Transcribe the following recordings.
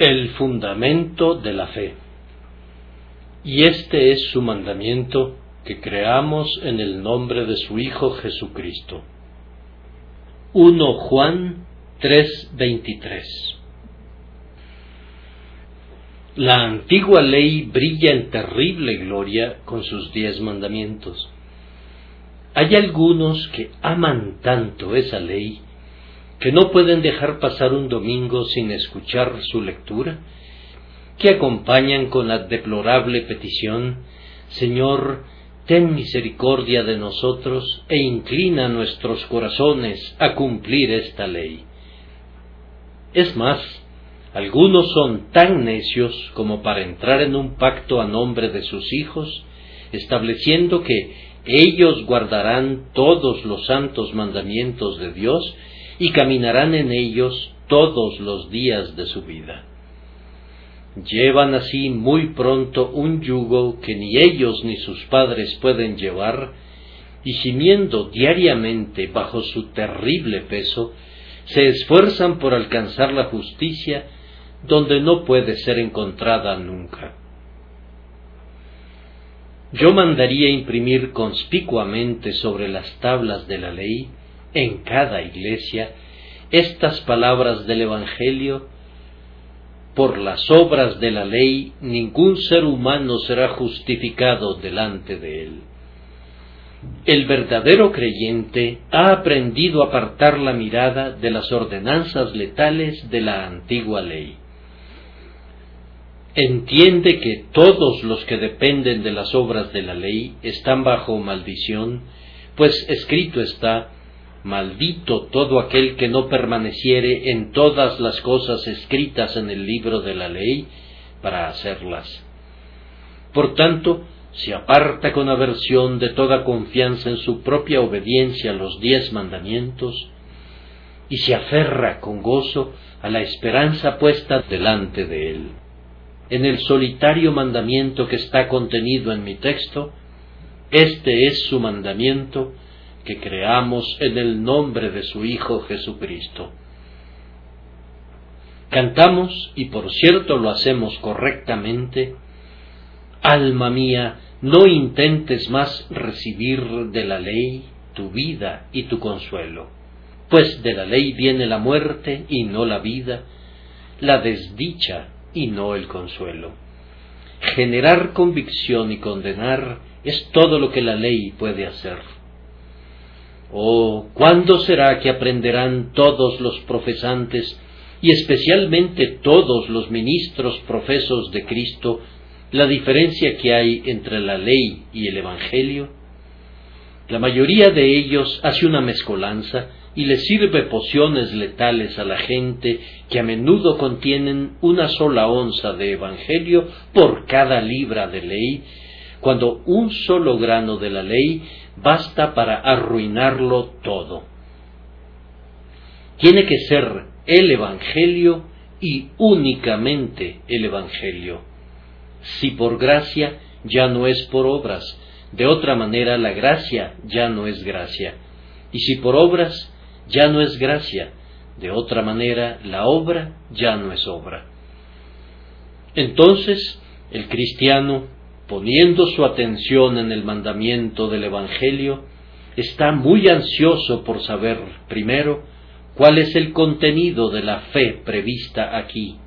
el fundamento de la fe. Y este es su mandamiento, que creamos en el nombre de su Hijo Jesucristo. 1 Juan 3:23 La antigua ley brilla en terrible gloria con sus diez mandamientos. Hay algunos que aman tanto esa ley que no pueden dejar pasar un domingo sin escuchar su lectura, que acompañan con la deplorable petición Señor, ten misericordia de nosotros e inclina nuestros corazones a cumplir esta ley. Es más, algunos son tan necios como para entrar en un pacto a nombre de sus hijos, estableciendo que ellos guardarán todos los santos mandamientos de Dios y caminarán en ellos todos los días de su vida. Llevan así muy pronto un yugo que ni ellos ni sus padres pueden llevar, y gimiendo diariamente bajo su terrible peso, se esfuerzan por alcanzar la justicia donde no puede ser encontrada nunca. Yo mandaría imprimir conspicuamente sobre las tablas de la ley en cada iglesia estas palabras del Evangelio, por las obras de la ley ningún ser humano será justificado delante de él. El verdadero creyente ha aprendido a apartar la mirada de las ordenanzas letales de la antigua ley. Entiende que todos los que dependen de las obras de la ley están bajo maldición, pues escrito está, Maldito todo aquel que no permaneciere en todas las cosas escritas en el libro de la ley para hacerlas. Por tanto, se aparta con aversión de toda confianza en su propia obediencia a los diez mandamientos, y se aferra con gozo a la esperanza puesta delante de él. En el solitario mandamiento que está contenido en mi texto, este es su mandamiento, que creamos en el nombre de su Hijo Jesucristo. Cantamos, y por cierto lo hacemos correctamente, Alma mía, no intentes más recibir de la ley tu vida y tu consuelo, pues de la ley viene la muerte y no la vida, la desdicha y no el consuelo. Generar convicción y condenar es todo lo que la ley puede hacer Oh, ¿cuándo será que aprenderán todos los profesantes y especialmente todos los ministros profesos de Cristo la diferencia que hay entre la ley y el Evangelio? La mayoría de ellos hace una mezcolanza y le sirve pociones letales a la gente que a menudo contienen una sola onza de Evangelio por cada libra de ley, cuando un solo grano de la ley basta para arruinarlo todo. Tiene que ser el Evangelio y únicamente el Evangelio. Si por gracia, ya no es por obras. De otra manera, la gracia ya no es gracia. Y si por obras, ya no es gracia. De otra manera, la obra ya no es obra. Entonces, el cristiano poniendo su atención en el mandamiento del Evangelio, está muy ansioso por saber, primero, cuál es el contenido de la fe prevista aquí,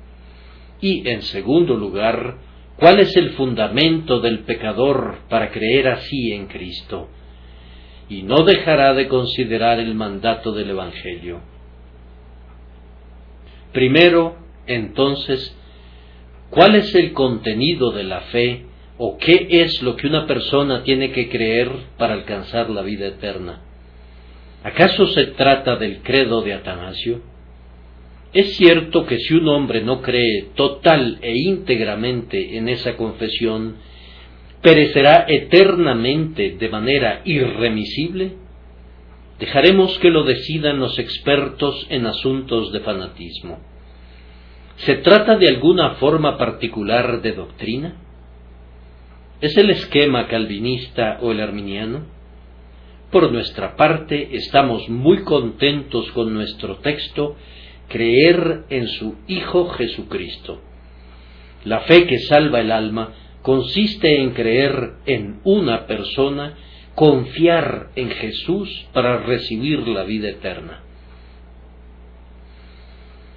y, en segundo lugar, cuál es el fundamento del pecador para creer así en Cristo, y no dejará de considerar el mandato del Evangelio. Primero, entonces, cuál es el contenido de la fe o qué es lo que una persona tiene que creer para alcanzar la vida eterna. ¿Acaso se trata del credo de Atanasio? Es cierto que si un hombre no cree total e íntegramente en esa confesión, perecerá eternamente de manera irremisible? Dejaremos que lo decidan los expertos en asuntos de fanatismo. ¿Se trata de alguna forma particular de doctrina? ¿Es el esquema calvinista o el arminiano? Por nuestra parte, estamos muy contentos con nuestro texto creer en su Hijo Jesucristo. La fe que salva el alma consiste en creer en una persona, confiar en Jesús para recibir la vida eterna.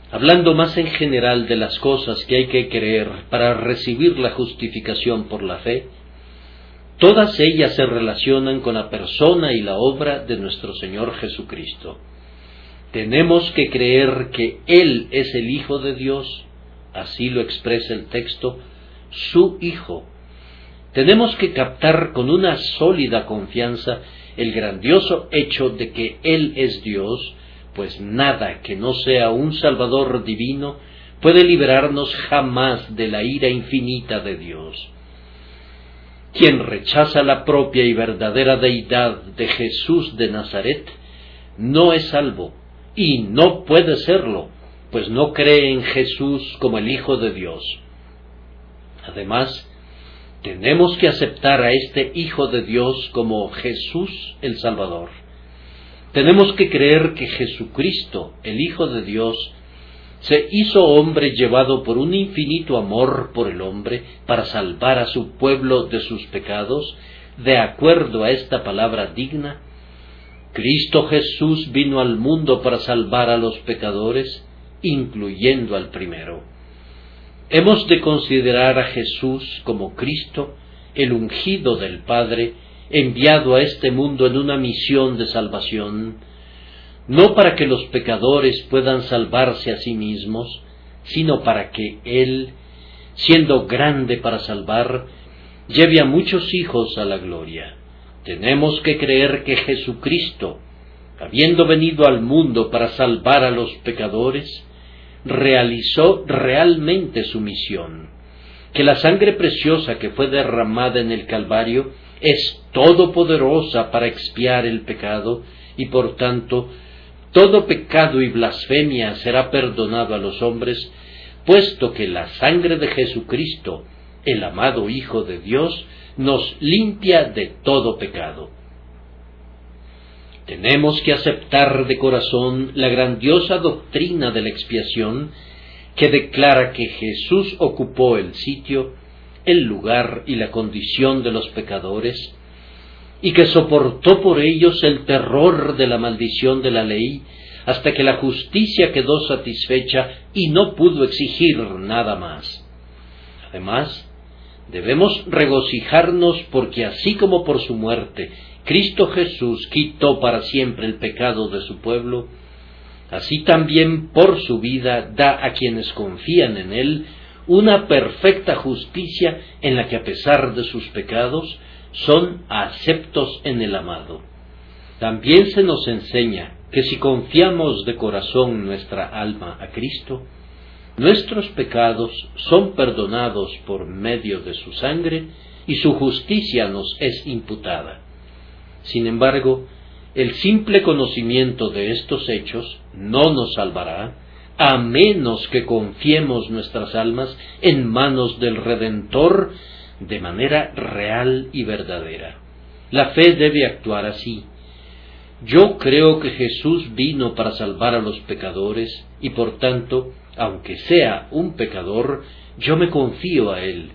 Hablando más en general de las cosas que hay que creer para recibir la justificación por la fe, todas ellas se relacionan con la persona y la obra de nuestro Señor Jesucristo. Tenemos que creer que Él es el Hijo de Dios, así lo expresa el texto, su Hijo. Tenemos que captar con una sólida confianza el grandioso hecho de que Él es Dios, pues nada que no sea un Salvador divino puede liberarnos jamás de la ira infinita de Dios. Quien rechaza la propia y verdadera deidad de Jesús de Nazaret no es salvo, y no puede serlo, pues no cree en Jesús como el Hijo de Dios. Además, tenemos que aceptar a este Hijo de Dios como Jesús el Salvador. Tenemos que creer que Jesucristo, el Hijo de Dios, se hizo hombre llevado por un infinito amor por el hombre para salvar a su pueblo de sus pecados, de acuerdo a esta palabra digna, Cristo Jesús vino al mundo para salvar a los pecadores, incluyendo al primero. Hemos de considerar a Jesús como Cristo, el ungido del Padre, enviado a este mundo en una misión de salvación, no para que los pecadores puedan salvarse a sí mismos, sino para que Él, siendo grande para salvar, lleve a muchos hijos a la gloria. Tenemos que creer que Jesucristo, habiendo venido al mundo para salvar a los pecadores, realizó realmente su misión, que la sangre preciosa que fue derramada en el Calvario es todopoderosa para expiar el pecado y por tanto todo pecado y blasfemia será perdonado a los hombres, puesto que la sangre de Jesucristo, el amado Hijo de Dios, nos limpia de todo pecado. Tenemos que aceptar de corazón la grandiosa doctrina de la expiación que declara que Jesús ocupó el sitio, el lugar y la condición de los pecadores, y que soportó por ellos el terror de la maldición de la ley, hasta que la justicia quedó satisfecha y no pudo exigir nada más. Además, Debemos regocijarnos porque así como por su muerte Cristo Jesús quitó para siempre el pecado de su pueblo, así también por su vida da a quienes confían en Él una perfecta justicia en la que a pesar de sus pecados son aceptos en el amado. También se nos enseña que si confiamos de corazón nuestra alma a Cristo, Nuestros pecados son perdonados por medio de su sangre y su justicia nos es imputada. Sin embargo, el simple conocimiento de estos hechos no nos salvará a menos que confiemos nuestras almas en manos del Redentor de manera real y verdadera. La fe debe actuar así. Yo creo que Jesús vino para salvar a los pecadores y por tanto aunque sea un pecador, yo me confío a Él.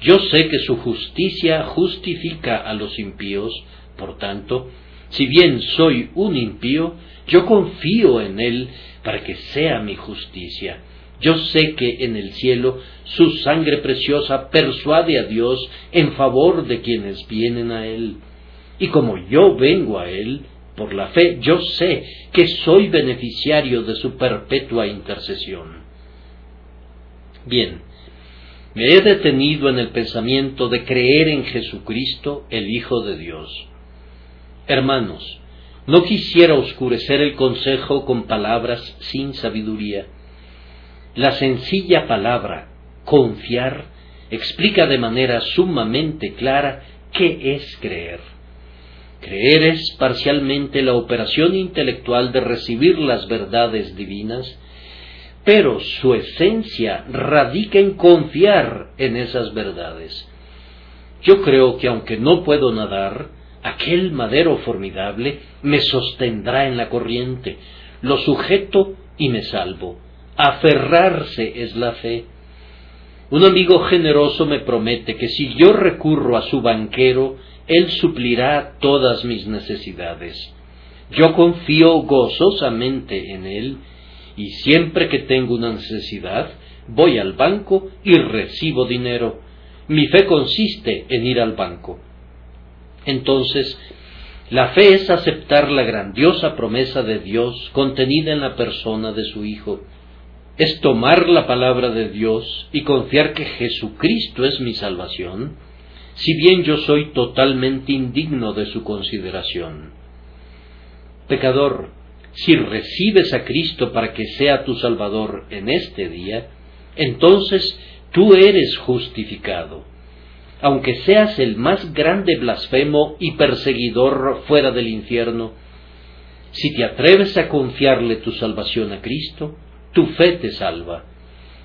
Yo sé que su justicia justifica a los impíos, por tanto, si bien soy un impío, yo confío en Él para que sea mi justicia. Yo sé que en el cielo su sangre preciosa persuade a Dios en favor de quienes vienen a Él. Y como yo vengo a Él, por la fe yo sé que soy beneficiario de su perpetua intercesión. Bien, me he detenido en el pensamiento de creer en Jesucristo, el Hijo de Dios. Hermanos, no quisiera oscurecer el consejo con palabras sin sabiduría. La sencilla palabra confiar explica de manera sumamente clara qué es creer. Creer es parcialmente la operación intelectual de recibir las verdades divinas, pero su esencia radica en confiar en esas verdades. Yo creo que aunque no puedo nadar, aquel madero formidable me sostendrá en la corriente, lo sujeto y me salvo. Aferrarse es la fe. Un amigo generoso me promete que si yo recurro a su banquero, él suplirá todas mis necesidades. Yo confío gozosamente en él y siempre que tengo una necesidad, voy al banco y recibo dinero. Mi fe consiste en ir al banco. Entonces, la fe es aceptar la grandiosa promesa de Dios contenida en la persona de su Hijo. Es tomar la palabra de Dios y confiar que Jesucristo es mi salvación, si bien yo soy totalmente indigno de su consideración. Pecador, si recibes a Cristo para que sea tu Salvador en este día, entonces tú eres justificado. Aunque seas el más grande blasfemo y perseguidor fuera del infierno, si te atreves a confiarle tu salvación a Cristo, tu fe te salva.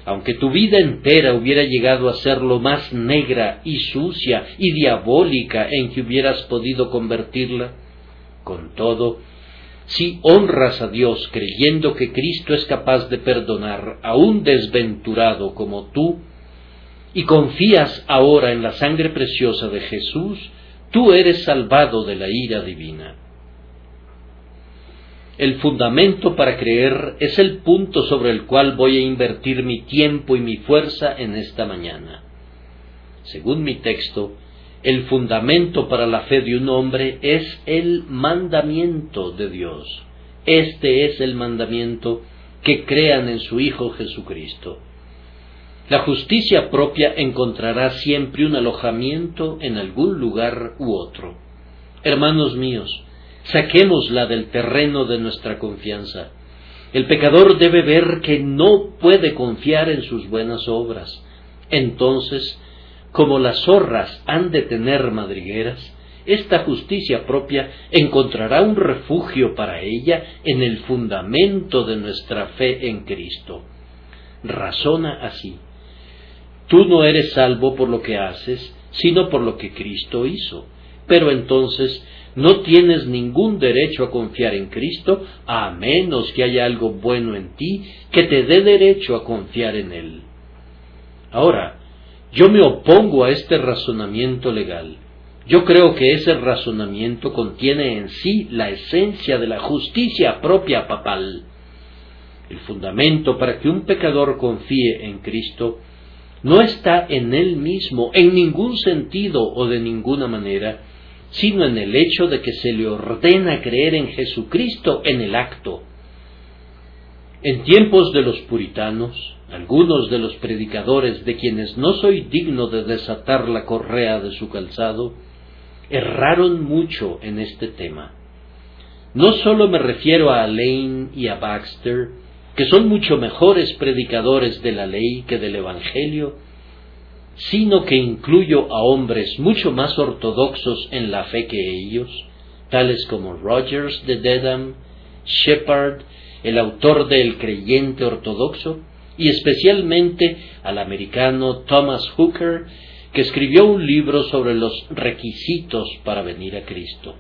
Aunque tu vida entera hubiera llegado a ser lo más negra y sucia y diabólica en que hubieras podido convertirla, con todo, si honras a Dios creyendo que Cristo es capaz de perdonar a un desventurado como tú, y confías ahora en la sangre preciosa de Jesús, tú eres salvado de la ira divina. El fundamento para creer es el punto sobre el cual voy a invertir mi tiempo y mi fuerza en esta mañana. Según mi texto, el fundamento para la fe de un hombre es el mandamiento de Dios. Este es el mandamiento que crean en su Hijo Jesucristo. La justicia propia encontrará siempre un alojamiento en algún lugar u otro. Hermanos míos, saquémosla del terreno de nuestra confianza. El pecador debe ver que no puede confiar en sus buenas obras. Entonces como las zorras han de tener madrigueras, esta justicia propia encontrará un refugio para ella en el fundamento de nuestra fe en Cristo. Razona así. Tú no eres salvo por lo que haces, sino por lo que Cristo hizo. Pero entonces no tienes ningún derecho a confiar en Cristo a menos que haya algo bueno en ti que te dé derecho a confiar en Él. Ahora, yo me opongo a este razonamiento legal. Yo creo que ese razonamiento contiene en sí la esencia de la justicia propia papal. El fundamento para que un pecador confíe en Cristo no está en él mismo en ningún sentido o de ninguna manera, sino en el hecho de que se le ordena creer en Jesucristo en el acto. En tiempos de los puritanos, algunos de los predicadores de quienes no soy digno de desatar la correa de su calzado, erraron mucho en este tema. No sólo me refiero a Lane y a Baxter, que son mucho mejores predicadores de la ley que del Evangelio, sino que incluyo a hombres mucho más ortodoxos en la fe que ellos, tales como Rogers de Dedham, Shepard, el autor de El creyente ortodoxo, y especialmente al americano Thomas Hooker, que escribió un libro sobre los requisitos para venir a Cristo.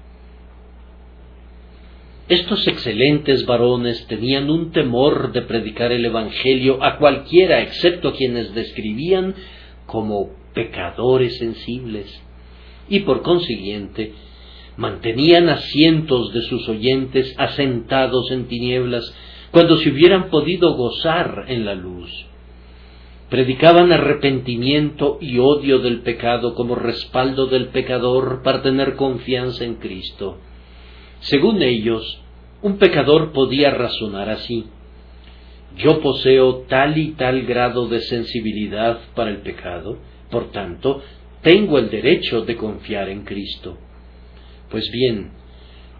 Estos excelentes varones tenían un temor de predicar el Evangelio a cualquiera excepto quienes describían como pecadores sensibles, y por consiguiente mantenían a cientos de sus oyentes asentados en tinieblas cuando se hubieran podido gozar en la luz. Predicaban arrepentimiento y odio del pecado como respaldo del pecador para tener confianza en Cristo. Según ellos, un pecador podía razonar así. Yo poseo tal y tal grado de sensibilidad para el pecado, por tanto, tengo el derecho de confiar en Cristo. Pues bien,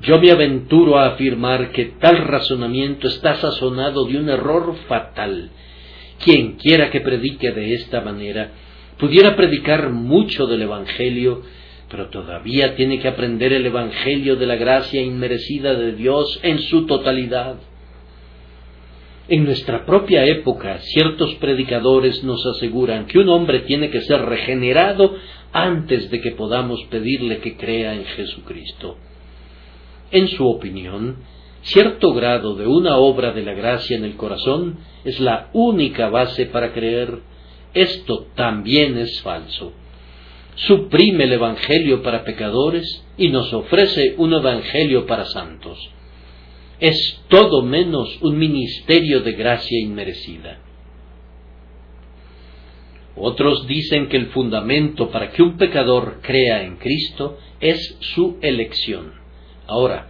yo me aventuro a afirmar que tal razonamiento está sazonado de un error fatal. Quien quiera que predique de esta manera, pudiera predicar mucho del Evangelio, pero todavía tiene que aprender el Evangelio de la gracia inmerecida de Dios en su totalidad. En nuestra propia época, ciertos predicadores nos aseguran que un hombre tiene que ser regenerado antes de que podamos pedirle que crea en Jesucristo. En su opinión, cierto grado de una obra de la gracia en el corazón es la única base para creer, esto también es falso. Suprime el Evangelio para pecadores y nos ofrece un Evangelio para santos. Es todo menos un ministerio de gracia inmerecida. Otros dicen que el fundamento para que un pecador crea en Cristo es su elección. Ahora,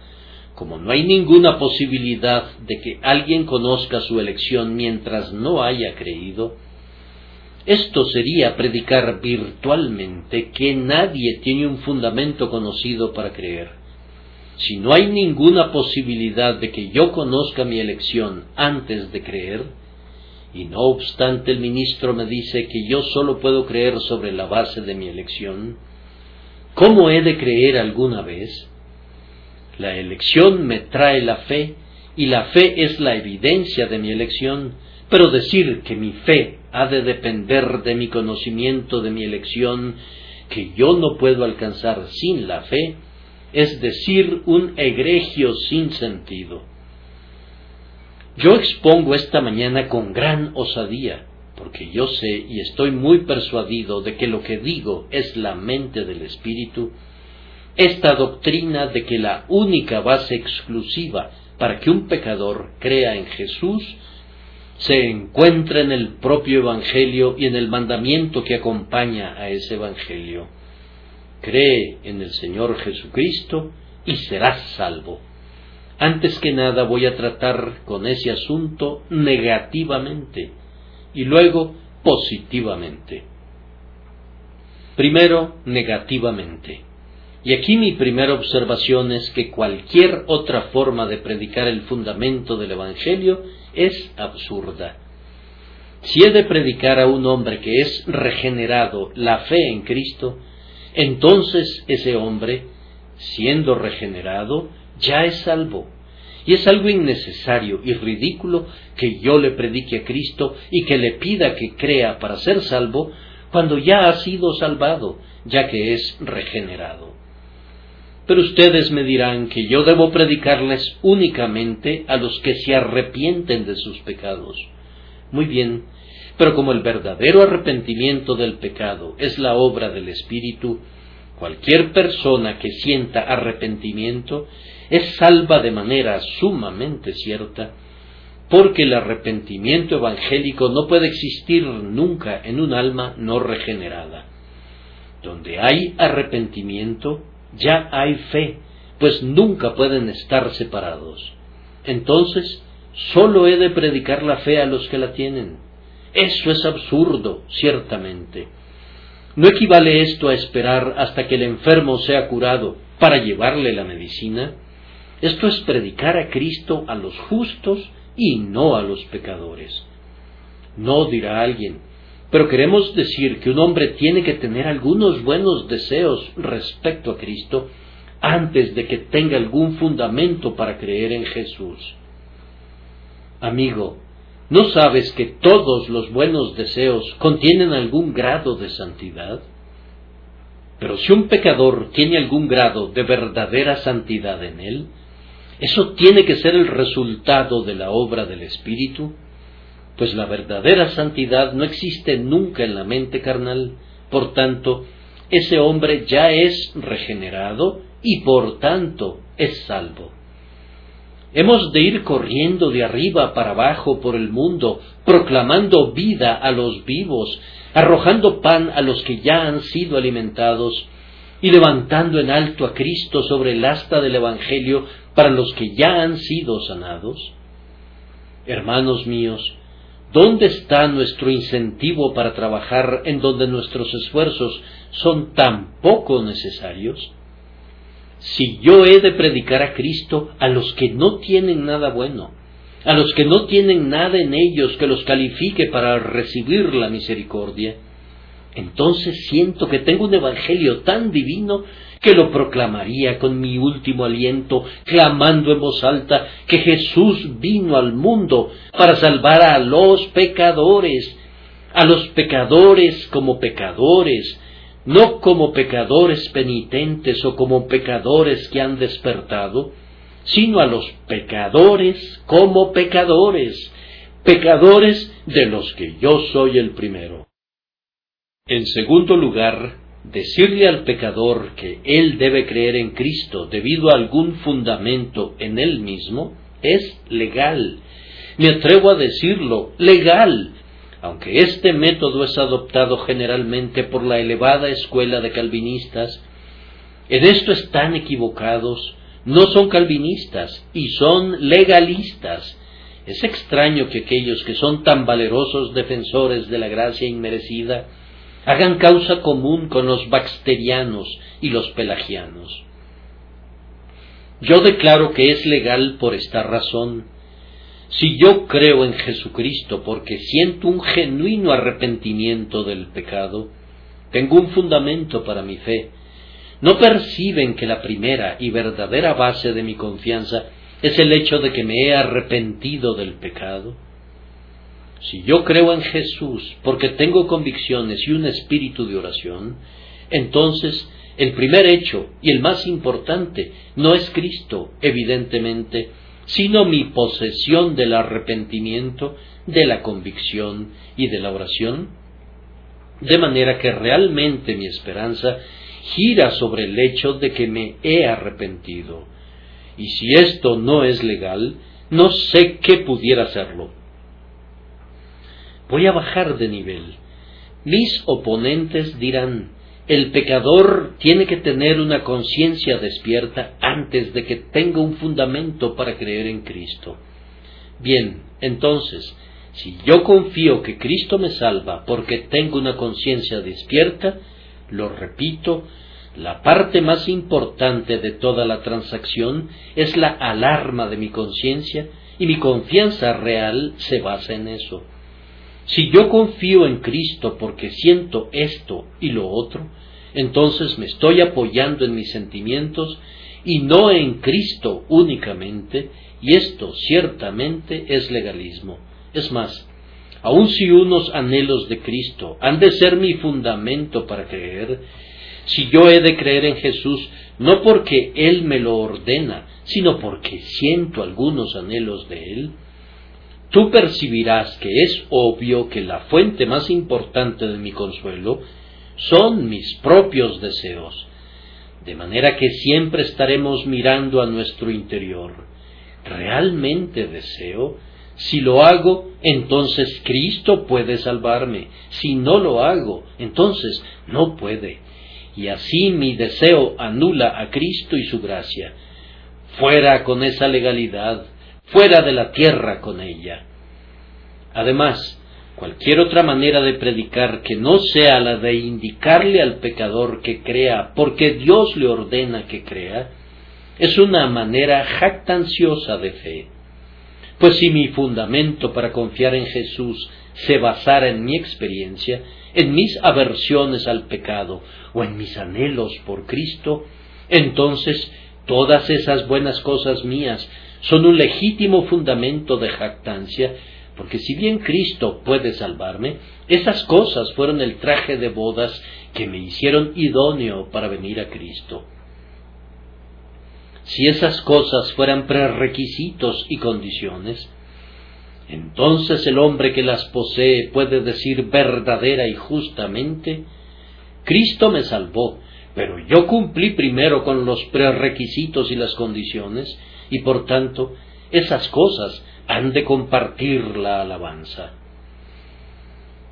como no hay ninguna posibilidad de que alguien conozca su elección mientras no haya creído, esto sería predicar virtualmente que nadie tiene un fundamento conocido para creer. Si no hay ninguna posibilidad de que yo conozca mi elección antes de creer, y no obstante el ministro me dice que yo solo puedo creer sobre la base de mi elección, ¿cómo he de creer alguna vez? La elección me trae la fe y la fe es la evidencia de mi elección, pero decir que mi fe ha de depender de mi conocimiento de mi elección, que yo no puedo alcanzar sin la fe, es decir un egregio sin sentido. Yo expongo esta mañana con gran osadía, porque yo sé y estoy muy persuadido de que lo que digo es la mente del Espíritu, esta doctrina de que la única base exclusiva para que un pecador crea en Jesús se encuentra en el propio Evangelio y en el mandamiento que acompaña a ese Evangelio. Cree en el Señor Jesucristo y serás salvo. Antes que nada voy a tratar con ese asunto negativamente y luego positivamente. Primero, negativamente. Y aquí mi primera observación es que cualquier otra forma de predicar el fundamento del Evangelio es absurda. Si he de predicar a un hombre que es regenerado la fe en Cristo, entonces ese hombre, siendo regenerado, ya es salvo. Y es algo innecesario y ridículo que yo le predique a Cristo y que le pida que crea para ser salvo cuando ya ha sido salvado, ya que es regenerado. Pero ustedes me dirán que yo debo predicarles únicamente a los que se arrepienten de sus pecados. Muy bien, pero como el verdadero arrepentimiento del pecado es la obra del Espíritu, cualquier persona que sienta arrepentimiento es salva de manera sumamente cierta, porque el arrepentimiento evangélico no puede existir nunca en un alma no regenerada. Donde hay arrepentimiento, ya hay fe, pues nunca pueden estar separados. Entonces, sólo he de predicar la fe a los que la tienen. Eso es absurdo, ciertamente. ¿No equivale esto a esperar hasta que el enfermo sea curado para llevarle la medicina? Esto es predicar a Cristo a los justos y no a los pecadores. No dirá alguien, pero queremos decir que un hombre tiene que tener algunos buenos deseos respecto a Cristo antes de que tenga algún fundamento para creer en Jesús. Amigo, ¿no sabes que todos los buenos deseos contienen algún grado de santidad? Pero si un pecador tiene algún grado de verdadera santidad en él, eso tiene que ser el resultado de la obra del Espíritu pues la verdadera santidad no existe nunca en la mente carnal, por tanto, ese hombre ya es regenerado y por tanto es salvo. Hemos de ir corriendo de arriba para abajo por el mundo, proclamando vida a los vivos, arrojando pan a los que ya han sido alimentados, y levantando en alto a Cristo sobre el asta del Evangelio para los que ya han sido sanados. Hermanos míos, ¿Dónde está nuestro incentivo para trabajar en donde nuestros esfuerzos son tan poco necesarios? Si yo he de predicar a Cristo a los que no tienen nada bueno, a los que no tienen nada en ellos que los califique para recibir la misericordia, entonces siento que tengo un evangelio tan divino que lo proclamaría con mi último aliento, clamando en voz alta que Jesús vino al mundo para salvar a los pecadores, a los pecadores como pecadores, no como pecadores penitentes o como pecadores que han despertado, sino a los pecadores como pecadores, pecadores de los que yo soy el primero. En segundo lugar, decirle al pecador que él debe creer en Cristo debido a algún fundamento en él mismo es legal. Me atrevo a decirlo, legal, aunque este método es adoptado generalmente por la elevada escuela de calvinistas, en esto están equivocados, no son calvinistas y son legalistas. Es extraño que aquellos que son tan valerosos defensores de la gracia inmerecida hagan causa común con los baxterianos y los pelagianos. Yo declaro que es legal por esta razón. Si yo creo en Jesucristo porque siento un genuino arrepentimiento del pecado, tengo un fundamento para mi fe. ¿No perciben que la primera y verdadera base de mi confianza es el hecho de que me he arrepentido del pecado? Si yo creo en Jesús porque tengo convicciones y un espíritu de oración, entonces el primer hecho y el más importante no es Cristo, evidentemente, sino mi posesión del arrepentimiento, de la convicción y de la oración. De manera que realmente mi esperanza gira sobre el hecho de que me he arrepentido. Y si esto no es legal, no sé qué pudiera serlo. Voy a bajar de nivel. Mis oponentes dirán, el pecador tiene que tener una conciencia despierta antes de que tenga un fundamento para creer en Cristo. Bien, entonces, si yo confío que Cristo me salva porque tengo una conciencia despierta, lo repito, la parte más importante de toda la transacción es la alarma de mi conciencia y mi confianza real se basa en eso. Si yo confío en Cristo porque siento esto y lo otro, entonces me estoy apoyando en mis sentimientos y no en Cristo únicamente, y esto ciertamente es legalismo. Es más, aun si unos anhelos de Cristo han de ser mi fundamento para creer, si yo he de creer en Jesús no porque Él me lo ordena, sino porque siento algunos anhelos de Él, tú percibirás que es obvio que la fuente más importante de mi consuelo son mis propios deseos, de manera que siempre estaremos mirando a nuestro interior. ¿Realmente deseo? Si lo hago, entonces Cristo puede salvarme. Si no lo hago, entonces no puede. Y así mi deseo anula a Cristo y su gracia. Fuera con esa legalidad, fuera de la tierra con ella. Además, cualquier otra manera de predicar que no sea la de indicarle al pecador que crea porque Dios le ordena que crea, es una manera jactanciosa de fe. Pues si mi fundamento para confiar en Jesús se basara en mi experiencia, en mis aversiones al pecado o en mis anhelos por Cristo, entonces todas esas buenas cosas mías son un legítimo fundamento de jactancia, porque si bien Cristo puede salvarme, esas cosas fueron el traje de bodas que me hicieron idóneo para venir a Cristo. Si esas cosas fueran prerequisitos y condiciones, entonces el hombre que las posee puede decir verdadera y justamente, Cristo me salvó, pero yo cumplí primero con los prerequisitos y las condiciones, y por tanto esas cosas han de compartir la alabanza.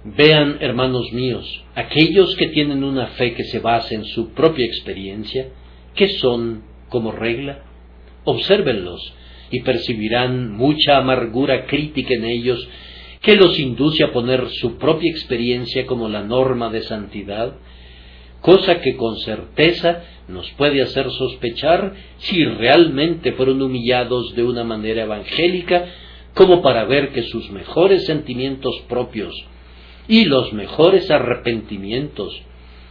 Vean, hermanos míos, aquellos que tienen una fe que se basa en su propia experiencia, ¿qué son como regla? Obsérvenlos y percibirán mucha amargura crítica en ellos que los induce a poner su propia experiencia como la norma de santidad cosa que con certeza nos puede hacer sospechar si realmente fueron humillados de una manera evangélica como para ver que sus mejores sentimientos propios y los mejores arrepentimientos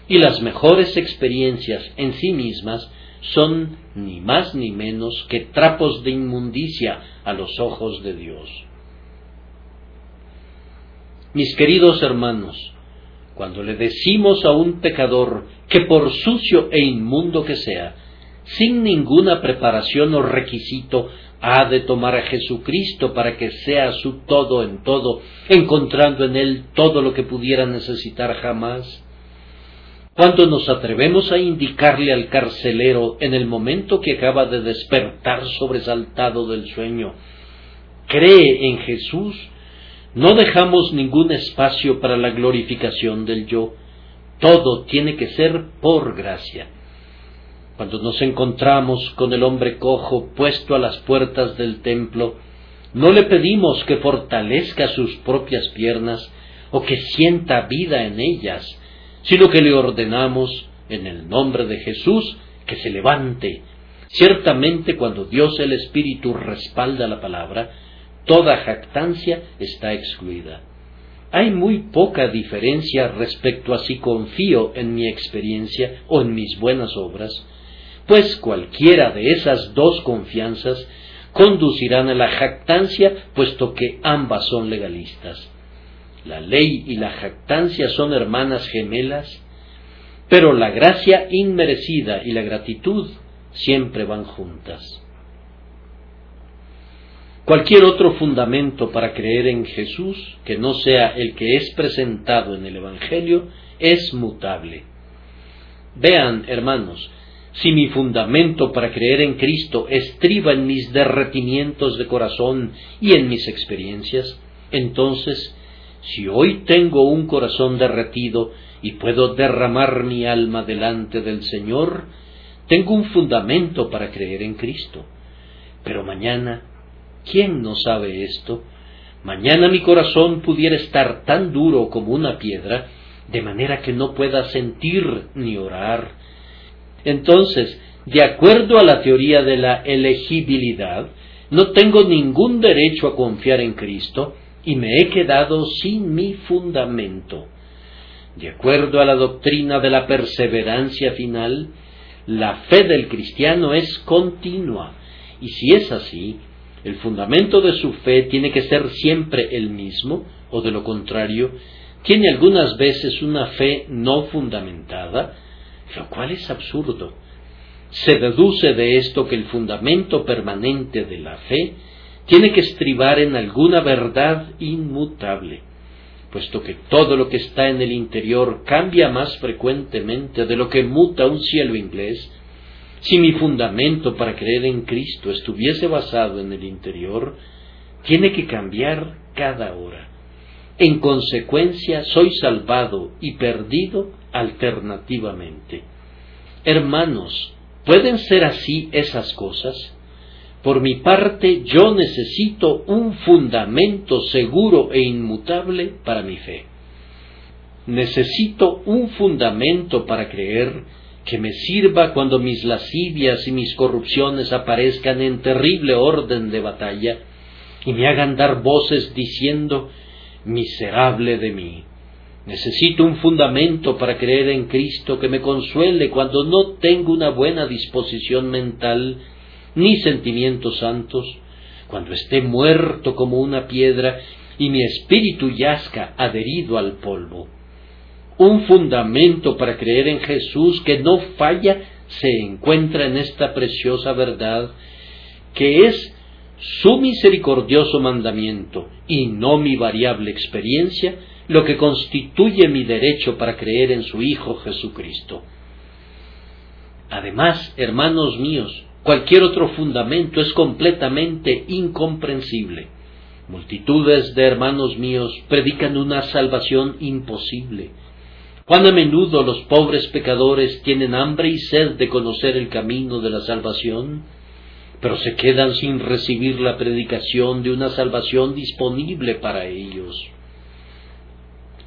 y las mejores experiencias en sí mismas son ni más ni menos que trapos de inmundicia a los ojos de Dios. Mis queridos hermanos, cuando le decimos a un pecador que por sucio e inmundo que sea, sin ninguna preparación o requisito, ha de tomar a Jesucristo para que sea su todo en todo, encontrando en él todo lo que pudiera necesitar jamás. Cuando nos atrevemos a indicarle al carcelero en el momento que acaba de despertar sobresaltado del sueño, cree en Jesús, no dejamos ningún espacio para la glorificación del yo. Todo tiene que ser por gracia. Cuando nos encontramos con el hombre cojo puesto a las puertas del templo, no le pedimos que fortalezca sus propias piernas o que sienta vida en ellas, sino que le ordenamos, en el nombre de Jesús, que se levante. Ciertamente cuando Dios el Espíritu respalda la palabra, toda jactancia está excluida. Hay muy poca diferencia respecto a si confío en mi experiencia o en mis buenas obras, pues cualquiera de esas dos confianzas conducirán a la jactancia, puesto que ambas son legalistas. La ley y la jactancia son hermanas gemelas, pero la gracia inmerecida y la gratitud siempre van juntas. Cualquier otro fundamento para creer en Jesús que no sea el que es presentado en el Evangelio es mutable. Vean, hermanos, si mi fundamento para creer en Cristo estriba en mis derretimientos de corazón y en mis experiencias, entonces, si hoy tengo un corazón derretido y puedo derramar mi alma delante del Señor, tengo un fundamento para creer en Cristo. Pero mañana, ¿quién no sabe esto? Mañana mi corazón pudiera estar tan duro como una piedra, de manera que no pueda sentir ni orar, entonces, de acuerdo a la teoría de la elegibilidad, no tengo ningún derecho a confiar en Cristo y me he quedado sin mi fundamento. De acuerdo a la doctrina de la perseverancia final, la fe del cristiano es continua, y si es así, el fundamento de su fe tiene que ser siempre el mismo, o de lo contrario, tiene algunas veces una fe no fundamentada, lo cual es absurdo. Se deduce de esto que el fundamento permanente de la fe tiene que estribar en alguna verdad inmutable, puesto que todo lo que está en el interior cambia más frecuentemente de lo que muta un cielo inglés, si mi fundamento para creer en Cristo estuviese basado en el interior, tiene que cambiar cada hora. En consecuencia, soy salvado y perdido alternativamente. Hermanos, ¿pueden ser así esas cosas? Por mi parte, yo necesito un fundamento seguro e inmutable para mi fe. Necesito un fundamento para creer que me sirva cuando mis lascivias y mis corrupciones aparezcan en terrible orden de batalla y me hagan dar voces diciendo miserable de mí. Necesito un fundamento para creer en Cristo que me consuele cuando no tengo una buena disposición mental ni sentimientos santos, cuando esté muerto como una piedra y mi espíritu yazca adherido al polvo. Un fundamento para creer en Jesús que no falla se encuentra en esta preciosa verdad, que es su misericordioso mandamiento y no mi variable experiencia, lo que constituye mi derecho para creer en su Hijo Jesucristo. Además, hermanos míos, cualquier otro fundamento es completamente incomprensible. Multitudes de hermanos míos predican una salvación imposible. Cuán a menudo los pobres pecadores tienen hambre y sed de conocer el camino de la salvación, pero se quedan sin recibir la predicación de una salvación disponible para ellos.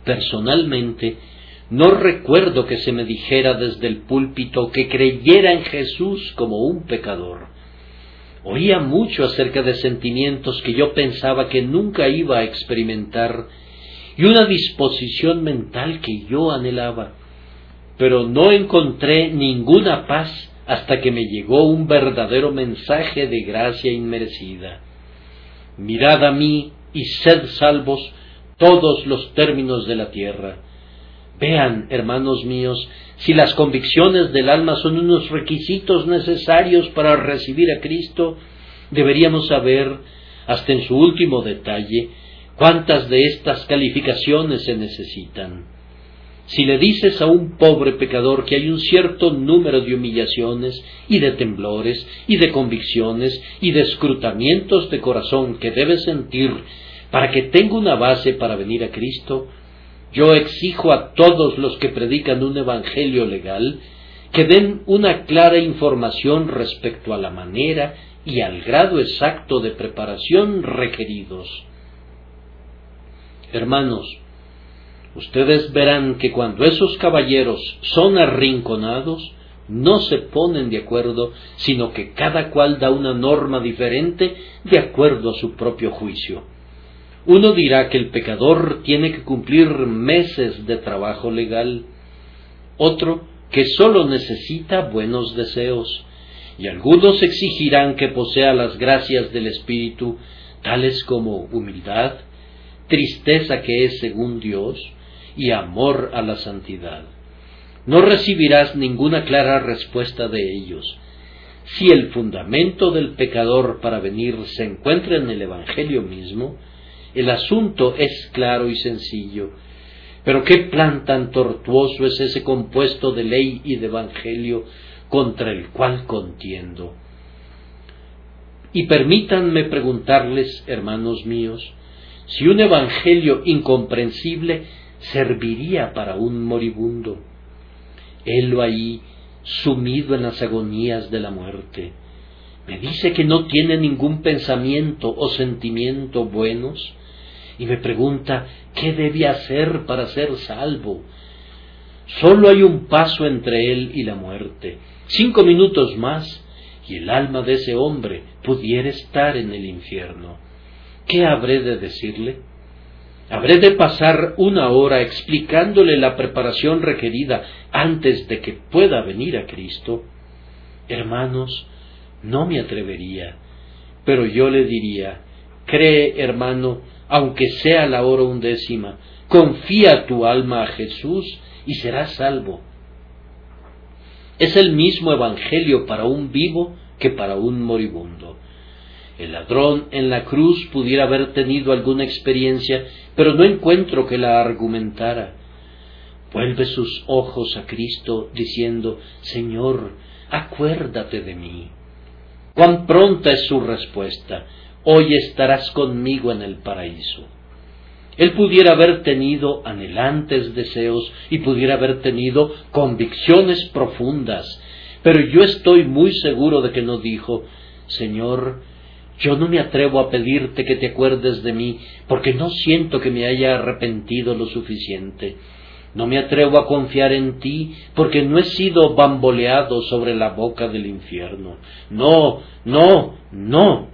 Personalmente, no recuerdo que se me dijera desde el púlpito que creyera en Jesús como un pecador. Oía mucho acerca de sentimientos que yo pensaba que nunca iba a experimentar y una disposición mental que yo anhelaba, pero no encontré ninguna paz hasta que me llegó un verdadero mensaje de gracia inmerecida. Mirad a mí y sed salvos todos los términos de la tierra, Vean, hermanos míos, si las convicciones del alma son unos requisitos necesarios para recibir a Cristo, deberíamos saber, hasta en su último detalle, cuántas de estas calificaciones se necesitan. Si le dices a un pobre pecador que hay un cierto número de humillaciones y de temblores y de convicciones y de escrutamientos de corazón que debe sentir para que tenga una base para venir a Cristo, yo exijo a todos los que predican un evangelio legal que den una clara información respecto a la manera y al grado exacto de preparación requeridos. Hermanos, ustedes verán que cuando esos caballeros son arrinconados, no se ponen de acuerdo, sino que cada cual da una norma diferente de acuerdo a su propio juicio. Uno dirá que el pecador tiene que cumplir meses de trabajo legal, otro que sólo necesita buenos deseos, y algunos exigirán que posea las gracias del Espíritu, tales como humildad, tristeza que es según Dios, y amor a la santidad. No recibirás ninguna clara respuesta de ellos. Si el fundamento del pecador para venir se encuentra en el Evangelio mismo, el asunto es claro y sencillo. Pero qué plan tan tortuoso es ese compuesto de ley y de evangelio contra el cual contiendo. Y permítanme preguntarles, hermanos míos, si un evangelio incomprensible serviría para un moribundo. Helo ahí, sumido en las agonías de la muerte. Me dice que no tiene ningún pensamiento o sentimiento buenos, y me pregunta qué debe hacer para ser salvo. Solo hay un paso entre él y la muerte. Cinco minutos más y el alma de ese hombre pudiera estar en el infierno. ¿Qué habré de decirle? ¿Habré de pasar una hora explicándole la preparación requerida antes de que pueda venir a Cristo? Hermanos, no me atrevería, pero yo le diría, cree, hermano, aunque sea la hora undécima. Confía tu alma a Jesús y serás salvo. Es el mismo Evangelio para un vivo que para un moribundo. El ladrón en la cruz pudiera haber tenido alguna experiencia, pero no encuentro que la argumentara. Vuelve sus ojos a Cristo diciendo, Señor, acuérdate de mí. Cuán pronta es su respuesta hoy estarás conmigo en el paraíso. Él pudiera haber tenido anhelantes deseos y pudiera haber tenido convicciones profundas, pero yo estoy muy seguro de que no dijo, Señor, yo no me atrevo a pedirte que te acuerdes de mí, porque no siento que me haya arrepentido lo suficiente. No me atrevo a confiar en ti, porque no he sido bamboleado sobre la boca del infierno. No, no, no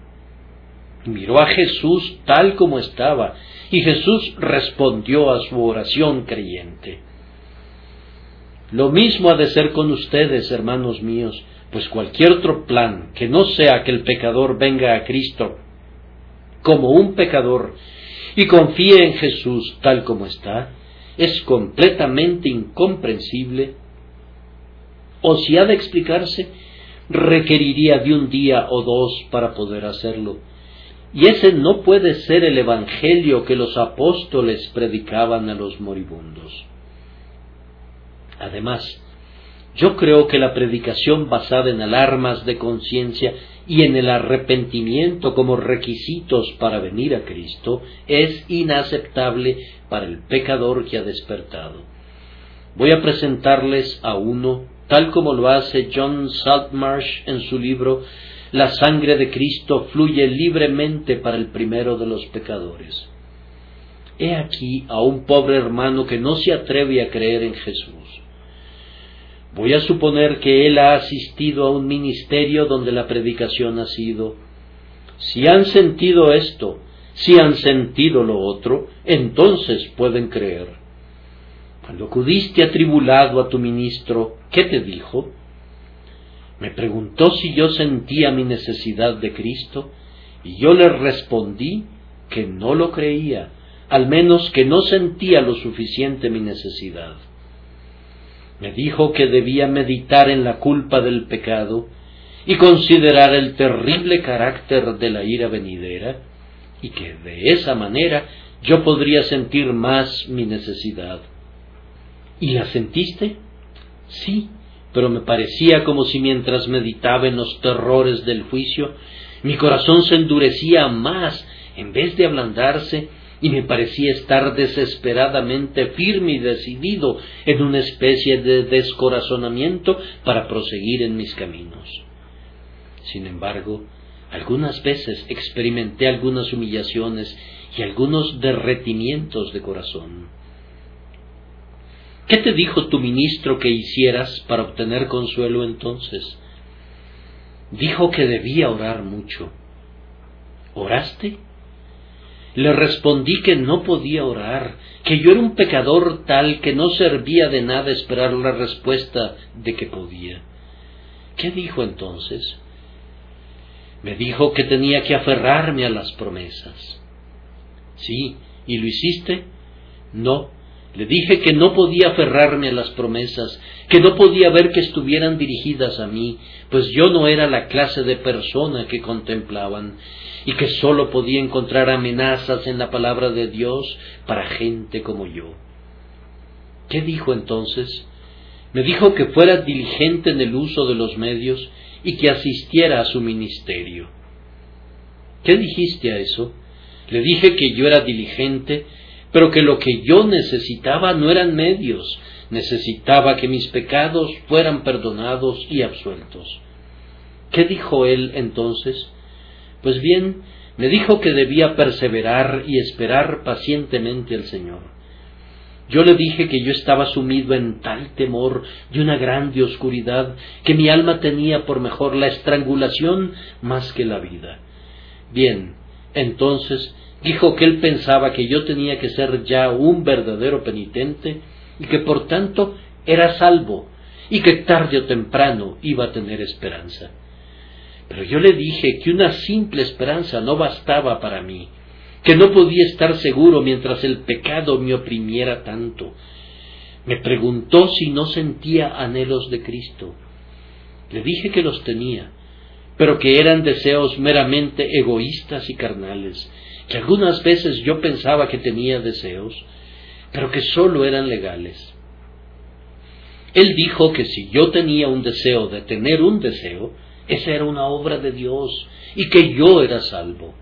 miró a Jesús tal como estaba, y Jesús respondió a su oración creyente. Lo mismo ha de ser con ustedes, hermanos míos, pues cualquier otro plan que no sea que el pecador venga a Cristo como un pecador y confíe en Jesús tal como está, es completamente incomprensible, o si ha de explicarse, requeriría de un día o dos para poder hacerlo, y ese no puede ser el Evangelio que los apóstoles predicaban a los moribundos. Además, yo creo que la predicación basada en alarmas de conciencia y en el arrepentimiento como requisitos para venir a Cristo es inaceptable para el pecador que ha despertado. Voy a presentarles a uno, tal como lo hace John Saltmarsh en su libro la sangre de Cristo fluye libremente para el primero de los pecadores. He aquí a un pobre hermano que no se atreve a creer en Jesús. Voy a suponer que él ha asistido a un ministerio donde la predicación ha sido, si han sentido esto, si han sentido lo otro, entonces pueden creer. Cuando acudiste atribulado a tu ministro, ¿qué te dijo? Me preguntó si yo sentía mi necesidad de Cristo y yo le respondí que no lo creía, al menos que no sentía lo suficiente mi necesidad. Me dijo que debía meditar en la culpa del pecado y considerar el terrible carácter de la ira venidera, y que de esa manera yo podría sentir más mi necesidad. ¿Y la sentiste? Sí, pero me parecía como si mientras meditaba en los terrores del juicio, mi corazón se endurecía más en vez de ablandarse y me parecía estar desesperadamente firme y decidido en una especie de descorazonamiento para proseguir en mis caminos. Sin embargo, algunas veces experimenté algunas humillaciones y algunos derretimientos de corazón. ¿Qué te dijo tu ministro que hicieras para obtener consuelo entonces? Dijo que debía orar mucho. ¿Oraste? Le respondí que no podía orar, que yo era un pecador tal que no servía de nada esperar la respuesta de que podía. ¿Qué dijo entonces? Me dijo que tenía que aferrarme a las promesas. Sí, ¿y lo hiciste? No. Le dije que no podía aferrarme a las promesas, que no podía ver que estuvieran dirigidas a mí, pues yo no era la clase de persona que contemplaban, y que sólo podía encontrar amenazas en la palabra de Dios para gente como yo. ¿Qué dijo entonces? Me dijo que fuera diligente en el uso de los medios y que asistiera a su ministerio. ¿Qué dijiste a eso? Le dije que yo era diligente, pero que lo que yo necesitaba no eran medios, necesitaba que mis pecados fueran perdonados y absueltos. ¿Qué dijo él entonces? Pues bien, me dijo que debía perseverar y esperar pacientemente al Señor. Yo le dije que yo estaba sumido en tal temor de una grande oscuridad que mi alma tenía por mejor la estrangulación más que la vida. Bien, entonces dijo que él pensaba que yo tenía que ser ya un verdadero penitente y que por tanto era salvo y que tarde o temprano iba a tener esperanza. Pero yo le dije que una simple esperanza no bastaba para mí, que no podía estar seguro mientras el pecado me oprimiera tanto. Me preguntó si no sentía anhelos de Cristo. Le dije que los tenía, pero que eran deseos meramente egoístas y carnales, que algunas veces yo pensaba que tenía deseos, pero que sólo eran legales. Él dijo que si yo tenía un deseo de tener un deseo, esa era una obra de Dios y que yo era salvo.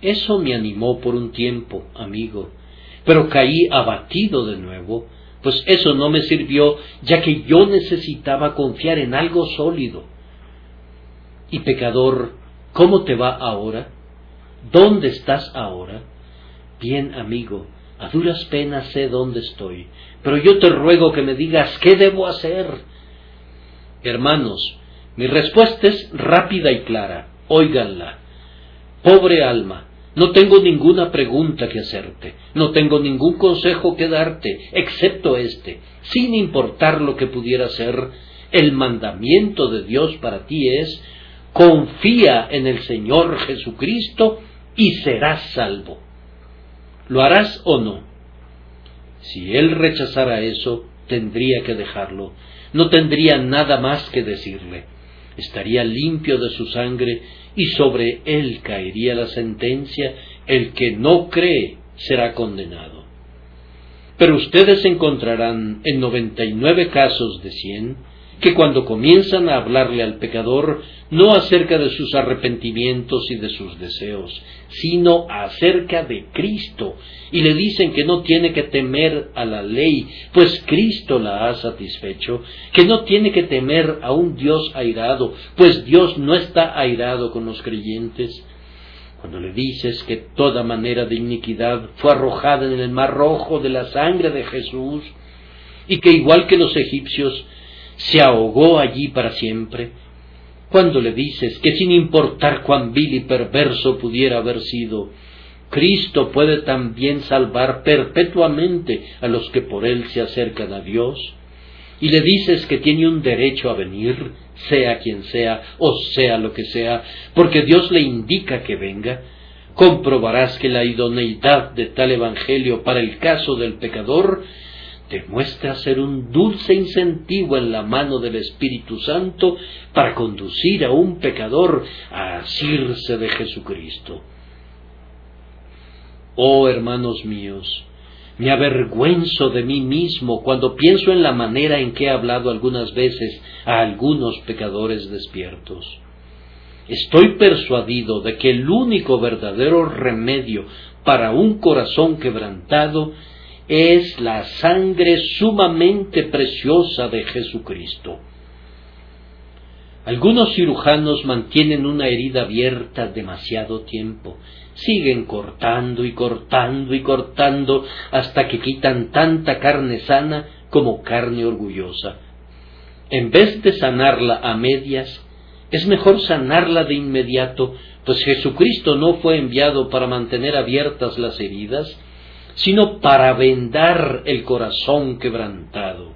Eso me animó por un tiempo, amigo, pero caí abatido de nuevo, pues eso no me sirvió, ya que yo necesitaba confiar en algo sólido. Y pecador, ¿cómo te va ahora? ¿Dónde estás ahora? Bien, amigo, a duras penas sé dónde estoy, pero yo te ruego que me digas qué debo hacer. Hermanos, mi respuesta es rápida y clara, óiganla. Pobre alma, no tengo ninguna pregunta que hacerte, no tengo ningún consejo que darte, excepto este. Sin importar lo que pudiera ser, el mandamiento de Dios para ti es, confía en el Señor Jesucristo y serás salvo. ¿Lo harás o no? Si él rechazara eso, tendría que dejarlo, no tendría nada más que decirle. Estaría limpio de su sangre y sobre él caería la sentencia, el que no cree será condenado. Pero ustedes encontrarán en noventa y nueve casos de cien que cuando comienzan a hablarle al pecador no acerca de sus arrepentimientos y de sus deseos, sino acerca de Cristo, y le dicen que no tiene que temer a la ley, pues Cristo la ha satisfecho, que no tiene que temer a un Dios airado, pues Dios no está airado con los creyentes. Cuando le dices que toda manera de iniquidad fue arrojada en el mar rojo de la sangre de Jesús, y que igual que los egipcios se ahogó allí para siempre, cuando le dices que sin importar cuán vil y perverso pudiera haber sido, Cristo puede también salvar perpetuamente a los que por él se acercan a Dios, y le dices que tiene un derecho a venir, sea quien sea, o sea lo que sea, porque Dios le indica que venga, comprobarás que la idoneidad de tal Evangelio para el caso del pecador demuestra ser un dulce incentivo en la mano del Espíritu Santo para conducir a un pecador a asirse de Jesucristo. Oh hermanos míos, me avergüenzo de mí mismo cuando pienso en la manera en que he hablado algunas veces a algunos pecadores despiertos. Estoy persuadido de que el único verdadero remedio para un corazón quebrantado es la sangre sumamente preciosa de Jesucristo. Algunos cirujanos mantienen una herida abierta demasiado tiempo, siguen cortando y cortando y cortando hasta que quitan tanta carne sana como carne orgullosa. En vez de sanarla a medias, es mejor sanarla de inmediato, pues Jesucristo no fue enviado para mantener abiertas las heridas, sino para vendar el corazón quebrantado.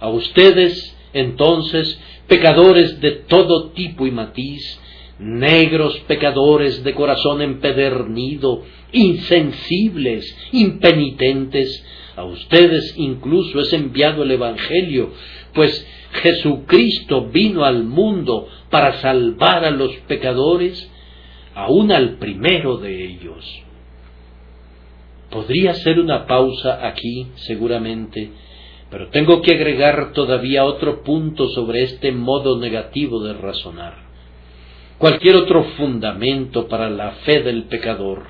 A ustedes, entonces, pecadores de todo tipo y matiz, negros pecadores de corazón empedernido, insensibles, impenitentes, a ustedes incluso es enviado el Evangelio, pues Jesucristo vino al mundo para salvar a los pecadores, aun al primero de ellos. Podría ser una pausa aquí, seguramente, pero tengo que agregar todavía otro punto sobre este modo negativo de razonar. Cualquier otro fundamento para la fe del pecador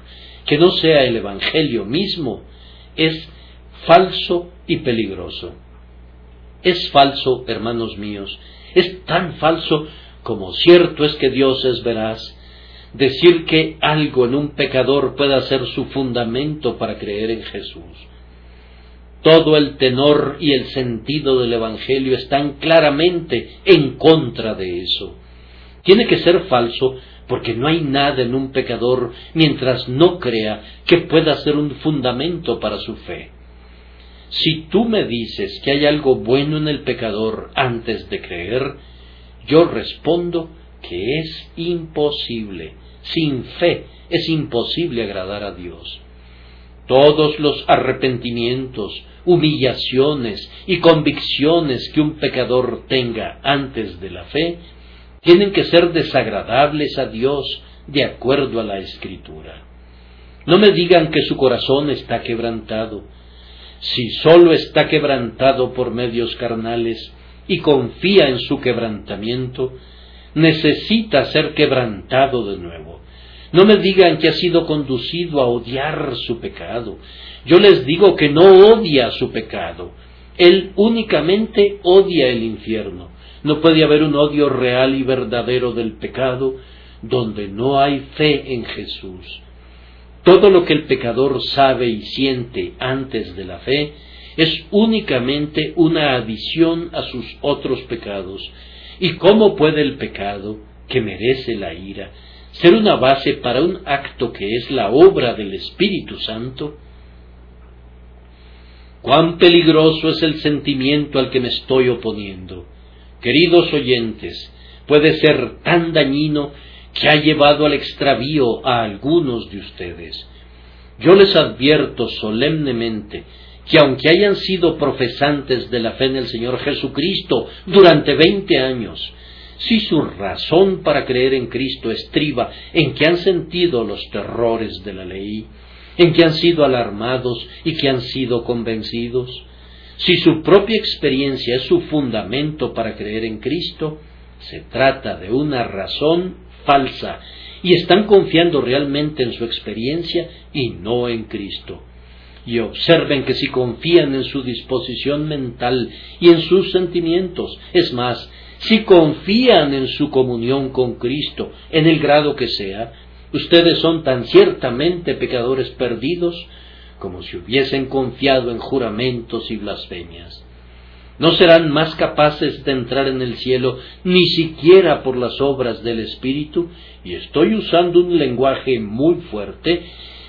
que no sea el Evangelio mismo es falso y peligroso. Es falso, hermanos míos, es tan falso como cierto es que Dios es veraz decir que algo en un pecador pueda ser su fundamento para creer en Jesús. Todo el tenor y el sentido del Evangelio están claramente en contra de eso. Tiene que ser falso porque no hay nada en un pecador mientras no crea que pueda ser un fundamento para su fe. Si tú me dices que hay algo bueno en el pecador antes de creer, yo respondo que es imposible sin fe es imposible agradar a Dios. Todos los arrepentimientos, humillaciones y convicciones que un pecador tenga antes de la fe tienen que ser desagradables a Dios de acuerdo a la Escritura. No me digan que su corazón está quebrantado. Si sólo está quebrantado por medios carnales y confía en su quebrantamiento, necesita ser quebrantado de nuevo. No me digan que ha sido conducido a odiar su pecado. Yo les digo que no odia su pecado. Él únicamente odia el infierno. No puede haber un odio real y verdadero del pecado donde no hay fe en Jesús. Todo lo que el pecador sabe y siente antes de la fe es únicamente una adición a sus otros pecados. ¿Y cómo puede el pecado, que merece la ira, ser una base para un acto que es la obra del Espíritu Santo? Cuán peligroso es el sentimiento al que me estoy oponiendo. Queridos oyentes, puede ser tan dañino que ha llevado al extravío a algunos de ustedes. Yo les advierto solemnemente que aunque hayan sido profesantes de la fe en el Señor Jesucristo durante veinte años, si su razón para creer en Cristo estriba en que han sentido los terrores de la ley, en que han sido alarmados y que han sido convencidos, si su propia experiencia es su fundamento para creer en Cristo, se trata de una razón falsa y están confiando realmente en su experiencia y no en Cristo. Y observen que si confían en su disposición mental y en sus sentimientos, es más, si confían en su comunión con Cristo, en el grado que sea, ustedes son tan ciertamente pecadores perdidos como si hubiesen confiado en juramentos y blasfemias. No serán más capaces de entrar en el cielo ni siquiera por las obras del Espíritu, y estoy usando un lenguaje muy fuerte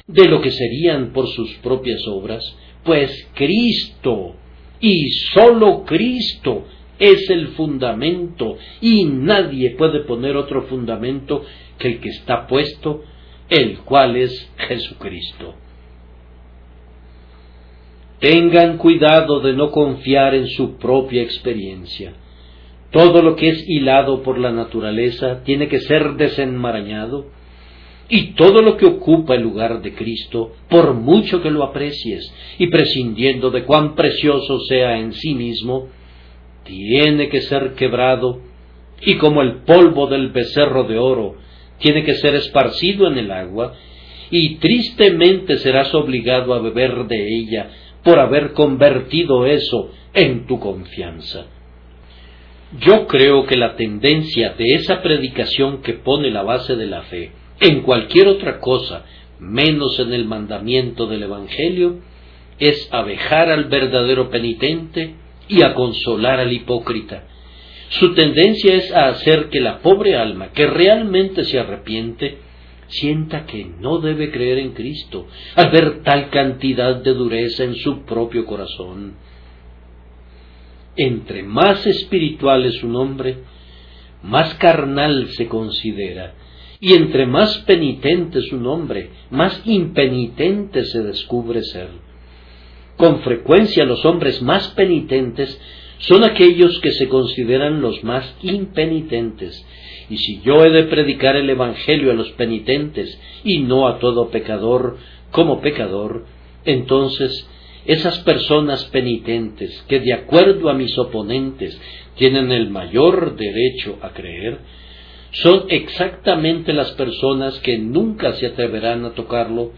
de lo que serían por sus propias obras, pues Cristo y sólo Cristo es el fundamento y nadie puede poner otro fundamento que el que está puesto el cual es Jesucristo. Tengan cuidado de no confiar en su propia experiencia. Todo lo que es hilado por la naturaleza tiene que ser desenmarañado y todo lo que ocupa el lugar de Cristo, por mucho que lo aprecies y prescindiendo de cuán precioso sea en sí mismo, tiene que ser quebrado y como el polvo del becerro de oro tiene que ser esparcido en el agua, y tristemente serás obligado a beber de ella por haber convertido eso en tu confianza. Yo creo que la tendencia de esa predicación que pone la base de la fe en cualquier otra cosa, menos en el mandamiento del Evangelio, es abejar al verdadero penitente y a consolar al hipócrita. Su tendencia es a hacer que la pobre alma que realmente se arrepiente sienta que no debe creer en Cristo al ver tal cantidad de dureza en su propio corazón. Entre más espiritual es un hombre, más carnal se considera, y entre más penitente es un hombre, más impenitente se descubre ser. Con frecuencia los hombres más penitentes son aquellos que se consideran los más impenitentes, y si yo he de predicar el Evangelio a los penitentes y no a todo pecador como pecador, entonces esas personas penitentes que de acuerdo a mis oponentes tienen el mayor derecho a creer, son exactamente las personas que nunca se atreverán a tocarlo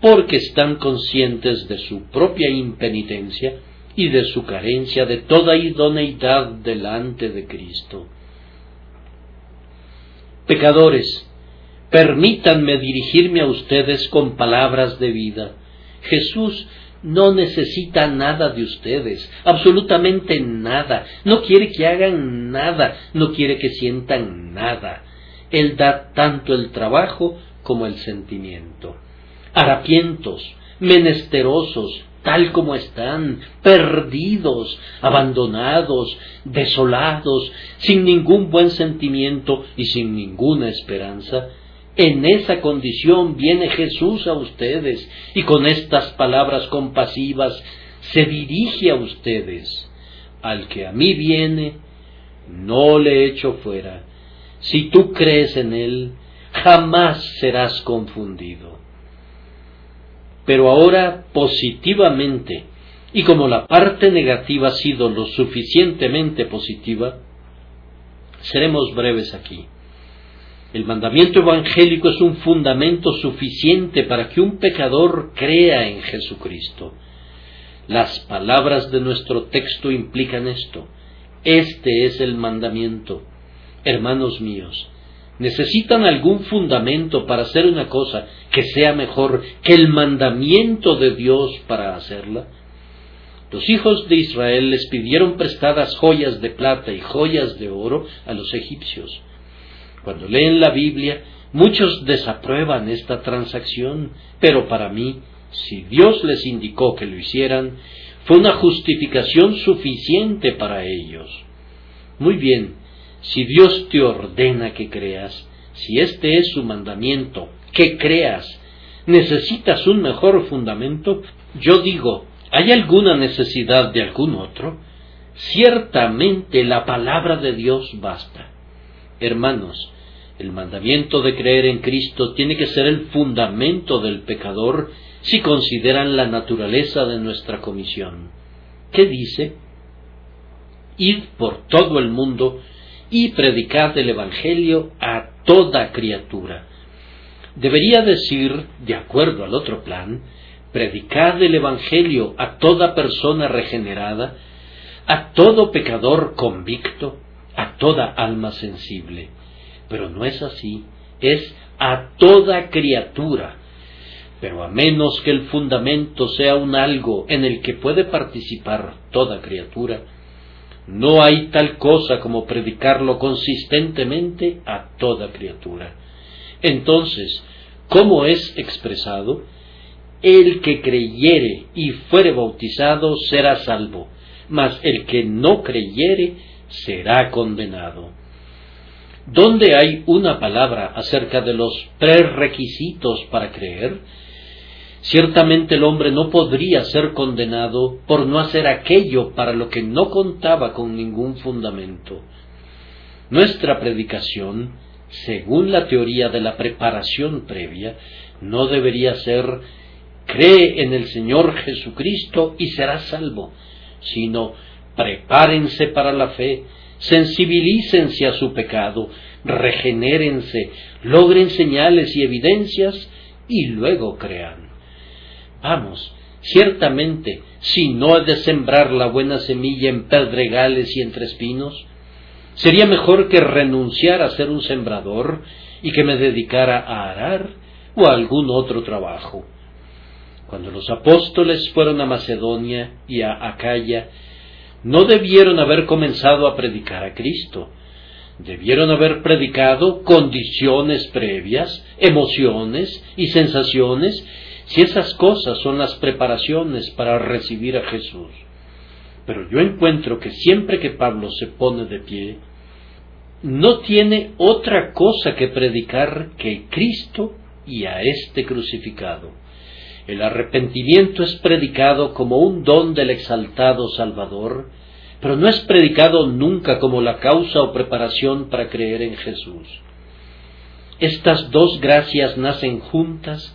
porque están conscientes de su propia impenitencia y de su carencia de toda idoneidad delante de Cristo. Pecadores, permítanme dirigirme a ustedes con palabras de vida. Jesús no necesita nada de ustedes, absolutamente nada, no quiere que hagan nada, no quiere que sientan nada. Él da tanto el trabajo como el sentimiento. Harapientos, menesterosos, tal como están, perdidos, abandonados, desolados, sin ningún buen sentimiento y sin ninguna esperanza, en esa condición viene Jesús a ustedes y con estas palabras compasivas se dirige a ustedes. Al que a mí viene, no le echo fuera. Si tú crees en él, jamás serás confundido. Pero ahora positivamente, y como la parte negativa ha sido lo suficientemente positiva, seremos breves aquí. El mandamiento evangélico es un fundamento suficiente para que un pecador crea en Jesucristo. Las palabras de nuestro texto implican esto. Este es el mandamiento. Hermanos míos, necesitan algún fundamento para hacer una cosa que sea mejor que el mandamiento de Dios para hacerla? Los hijos de Israel les pidieron prestadas joyas de plata y joyas de oro a los egipcios. Cuando leen la Biblia, muchos desaprueban esta transacción, pero para mí, si Dios les indicó que lo hicieran, fue una justificación suficiente para ellos. Muy bien, si Dios te ordena que creas, si este es su mandamiento, que creas, necesitas un mejor fundamento, yo digo, ¿hay alguna necesidad de algún otro? Ciertamente la palabra de Dios basta. Hermanos, el mandamiento de creer en Cristo tiene que ser el fundamento del pecador si consideran la naturaleza de nuestra comisión. ¿Qué dice? Id por todo el mundo y predicad el Evangelio a toda criatura. Debería decir, de acuerdo al otro plan, predicad el Evangelio a toda persona regenerada, a todo pecador convicto, a toda alma sensible. Pero no es así, es a toda criatura. Pero a menos que el fundamento sea un algo en el que puede participar toda criatura, no hay tal cosa como predicarlo consistentemente a toda criatura. Entonces, ¿cómo es expresado? El que creyere y fuere bautizado será salvo, mas el que no creyere será condenado. donde hay una palabra acerca de los prerequisitos para creer, ciertamente el hombre no podría ser condenado por no hacer aquello para lo que no contaba con ningún fundamento. Nuestra predicación, según la teoría de la preparación previa, no debería ser cree en el Señor Jesucristo y será salvo, sino prepárense para la fe, sensibilícense a su pecado, regenérense, logren señales y evidencias y luego crean. Ciertamente, si no he de sembrar la buena semilla en pedregales y entre espinos, sería mejor que renunciara a ser un sembrador y que me dedicara a arar o a algún otro trabajo. Cuando los apóstoles fueron a Macedonia y a Acaya, no debieron haber comenzado a predicar a Cristo. Debieron haber predicado condiciones previas, emociones y sensaciones, si esas cosas son las preparaciones para recibir a Jesús. Pero yo encuentro que siempre que Pablo se pone de pie, no tiene otra cosa que predicar que Cristo y a este crucificado. El arrepentimiento es predicado como un don del exaltado Salvador, pero no es predicado nunca como la causa o preparación para creer en Jesús. Estas dos gracias nacen juntas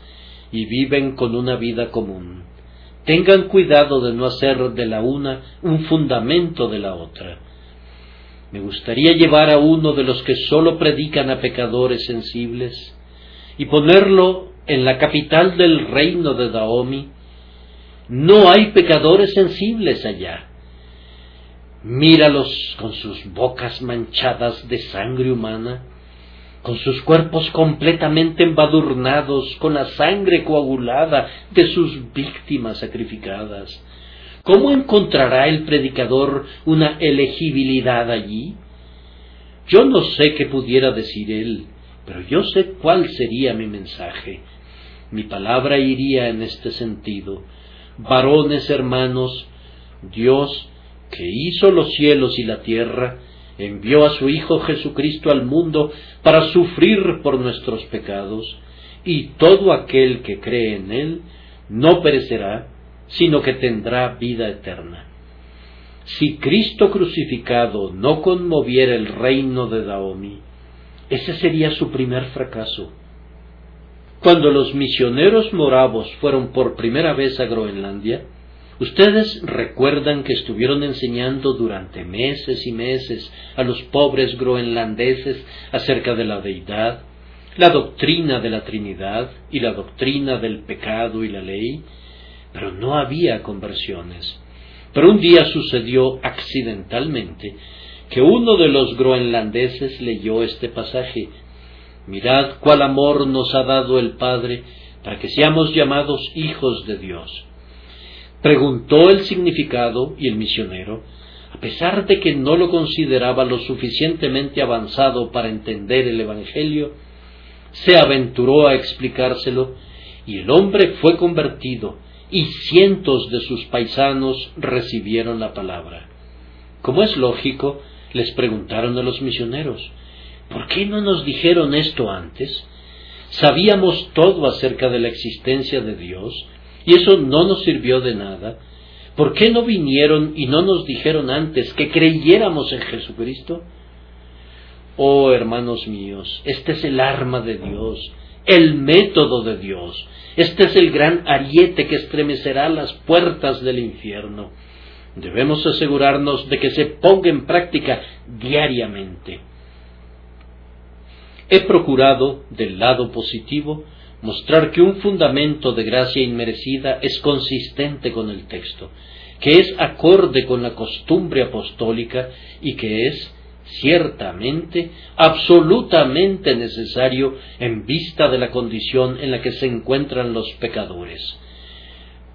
y viven con una vida común. Tengan cuidado de no hacer de la una un fundamento de la otra. Me gustaría llevar a uno de los que sólo predican a pecadores sensibles y ponerlo en la capital del reino de Daomi, no hay pecadores sensibles allá. Míralos con sus bocas manchadas de sangre humana, con sus cuerpos completamente embadurnados con la sangre coagulada de sus víctimas sacrificadas. ¿Cómo encontrará el predicador una elegibilidad allí? Yo no sé qué pudiera decir él, pero yo sé cuál sería mi mensaje. Mi palabra iría en este sentido. Varones hermanos, Dios, que hizo los cielos y la tierra, envió a su Hijo Jesucristo al mundo para sufrir por nuestros pecados, y todo aquel que cree en Él no perecerá, sino que tendrá vida eterna. Si Cristo crucificado no conmoviera el reino de Daomi, ese sería su primer fracaso. Cuando los misioneros moravos fueron por primera vez a Groenlandia, ustedes recuerdan que estuvieron enseñando durante meses y meses a los pobres groenlandeses acerca de la deidad, la doctrina de la Trinidad y la doctrina del pecado y la ley, pero no había conversiones. Pero un día sucedió accidentalmente que uno de los groenlandeses leyó este pasaje. Mirad cuál amor nos ha dado el Padre para que seamos llamados hijos de Dios. Preguntó el significado y el misionero, a pesar de que no lo consideraba lo suficientemente avanzado para entender el Evangelio, se aventuró a explicárselo y el hombre fue convertido y cientos de sus paisanos recibieron la palabra. Como es lógico, les preguntaron a los misioneros, ¿por qué no nos dijeron esto antes? Sabíamos todo acerca de la existencia de Dios y eso no nos sirvió de nada. ¿Por qué no vinieron y no nos dijeron antes que creyéramos en Jesucristo? Oh hermanos míos, este es el arma de Dios, el método de Dios, este es el gran ariete que estremecerá las puertas del infierno. Debemos asegurarnos de que se ponga en práctica diariamente. He procurado, del lado positivo, mostrar que un fundamento de gracia inmerecida es consistente con el texto, que es acorde con la costumbre apostólica y que es, ciertamente, absolutamente necesario en vista de la condición en la que se encuentran los pecadores.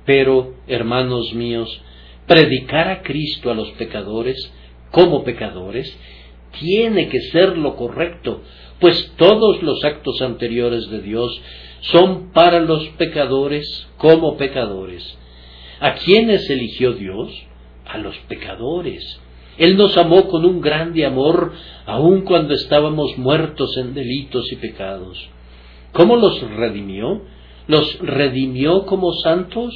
Pero, hermanos míos, predicar a Cristo a los pecadores como pecadores tiene que ser lo correcto, pues todos los actos anteriores de Dios son para los pecadores como pecadores. ¿A quiénes eligió Dios? A los pecadores. Él nos amó con un grande amor, aun cuando estábamos muertos en delitos y pecados. ¿Cómo los redimió? ¿Los redimió como santos?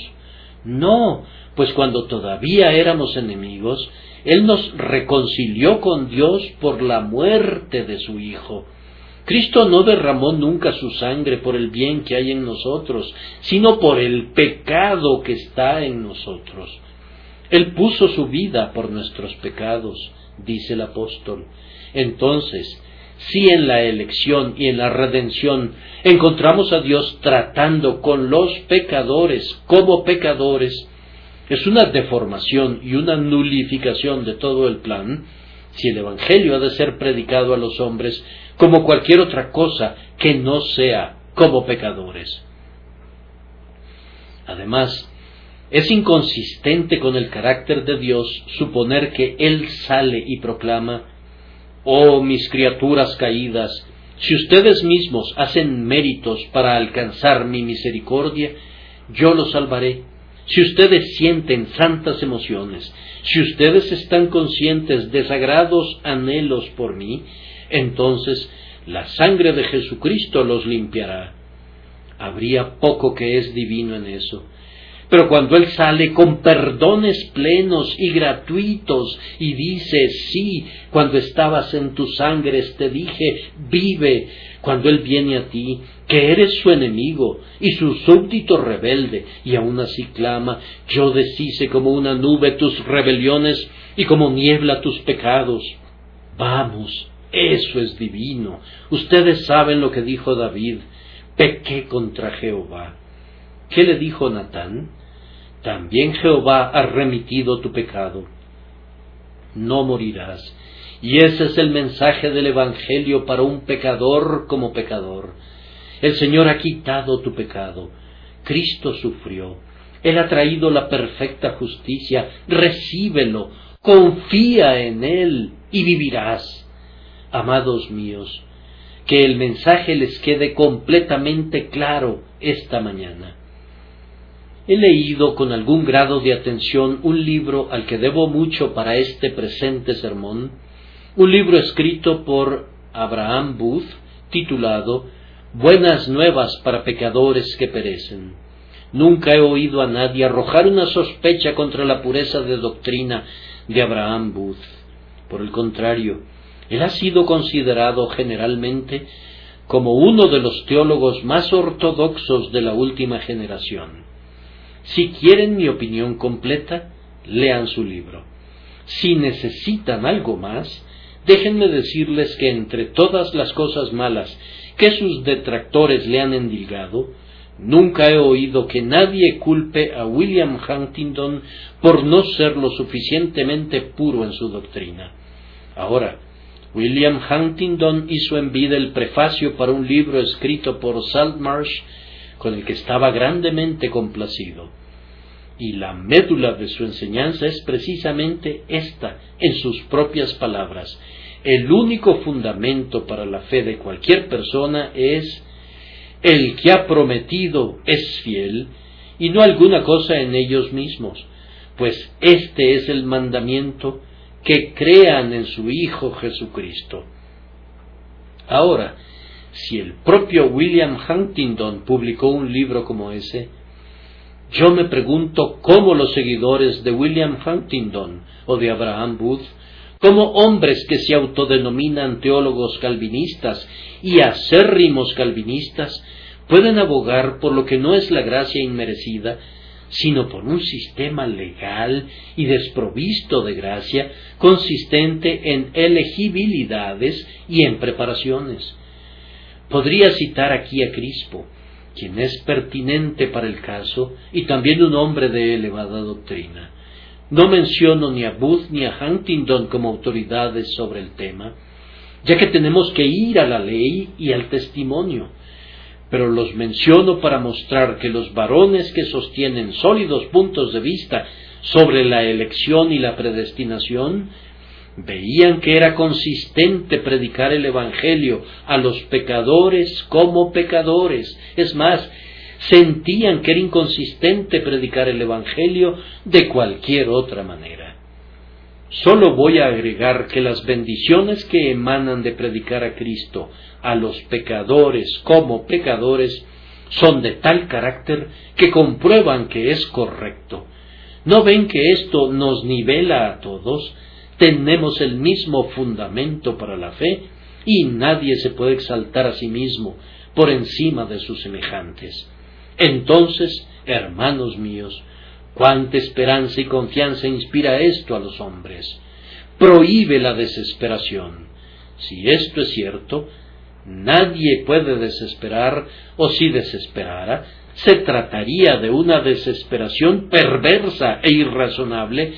No, pues cuando todavía éramos enemigos, Él nos reconcilió con Dios por la muerte de su Hijo. Cristo no derramó nunca su sangre por el bien que hay en nosotros, sino por el pecado que está en nosotros. Él puso su vida por nuestros pecados, dice el apóstol. Entonces, si en la elección y en la redención encontramos a Dios tratando con los pecadores como pecadores, es una deformación y una nulificación de todo el plan, si el Evangelio ha de ser predicado a los hombres como cualquier otra cosa que no sea como pecadores. Además, es inconsistente con el carácter de Dios suponer que Él sale y proclama, Oh mis criaturas caídas, si ustedes mismos hacen méritos para alcanzar mi misericordia, yo los salvaré. Si ustedes sienten santas emociones, si ustedes están conscientes de sagrados anhelos por mí, entonces la sangre de Jesucristo los limpiará. Habría poco que es divino en eso. Pero cuando Él sale con perdones plenos y gratuitos y dice, sí, cuando estabas en tus sangres te dije, vive, cuando Él viene a ti, que eres su enemigo y su súbdito rebelde, y aún así clama, yo deshice como una nube tus rebeliones y como niebla tus pecados. Vamos, eso es divino. Ustedes saben lo que dijo David, pequé contra Jehová. ¿Qué le dijo Natán? También Jehová ha remitido tu pecado. No morirás. Y ese es el mensaje del Evangelio para un pecador como pecador. El Señor ha quitado tu pecado. Cristo sufrió. Él ha traído la perfecta justicia. Recíbelo. Confía en Él y vivirás. Amados míos, que el mensaje les quede completamente claro esta mañana. He leído con algún grado de atención un libro al que debo mucho para este presente sermón, un libro escrito por Abraham Booth, titulado Buenas nuevas para pecadores que perecen. Nunca he oído a nadie arrojar una sospecha contra la pureza de doctrina de Abraham Booth. Por el contrario, él ha sido considerado generalmente como uno de los teólogos más ortodoxos de la última generación. Si quieren mi opinión completa, lean su libro. Si necesitan algo más, déjenme decirles que entre todas las cosas malas que sus detractores le han endilgado, nunca he oído que nadie culpe a William Huntington por no ser lo suficientemente puro en su doctrina. Ahora, William Huntington hizo en vida el prefacio para un libro escrito por Saltmarsh con el que estaba grandemente complacido. Y la médula de su enseñanza es precisamente esta, en sus propias palabras. El único fundamento para la fe de cualquier persona es el que ha prometido es fiel y no alguna cosa en ellos mismos, pues este es el mandamiento que crean en su Hijo Jesucristo. Ahora, si el propio William Huntington publicó un libro como ese, yo me pregunto cómo los seguidores de William Huntington o de Abraham Booth, como hombres que se autodenominan teólogos calvinistas y acérrimos calvinistas, pueden abogar por lo que no es la gracia inmerecida, sino por un sistema legal y desprovisto de gracia consistente en elegibilidades y en preparaciones. Podría citar aquí a Crispo, quien es pertinente para el caso y también un hombre de elevada doctrina. No menciono ni a Booth ni a Huntington como autoridades sobre el tema, ya que tenemos que ir a la ley y al testimonio, pero los menciono para mostrar que los varones que sostienen sólidos puntos de vista sobre la elección y la predestinación veían que era consistente predicar el Evangelio a los pecadores como pecadores. Es más, sentían que era inconsistente predicar el Evangelio de cualquier otra manera. Solo voy a agregar que las bendiciones que emanan de predicar a Cristo a los pecadores como pecadores son de tal carácter que comprueban que es correcto. ¿No ven que esto nos nivela a todos? Tenemos el mismo fundamento para la fe y nadie se puede exaltar a sí mismo por encima de sus semejantes. Entonces, hermanos míos, cuánta esperanza y confianza inspira esto a los hombres. Prohíbe la desesperación. Si esto es cierto, nadie puede desesperar, o si desesperara, se trataría de una desesperación perversa e irrazonable,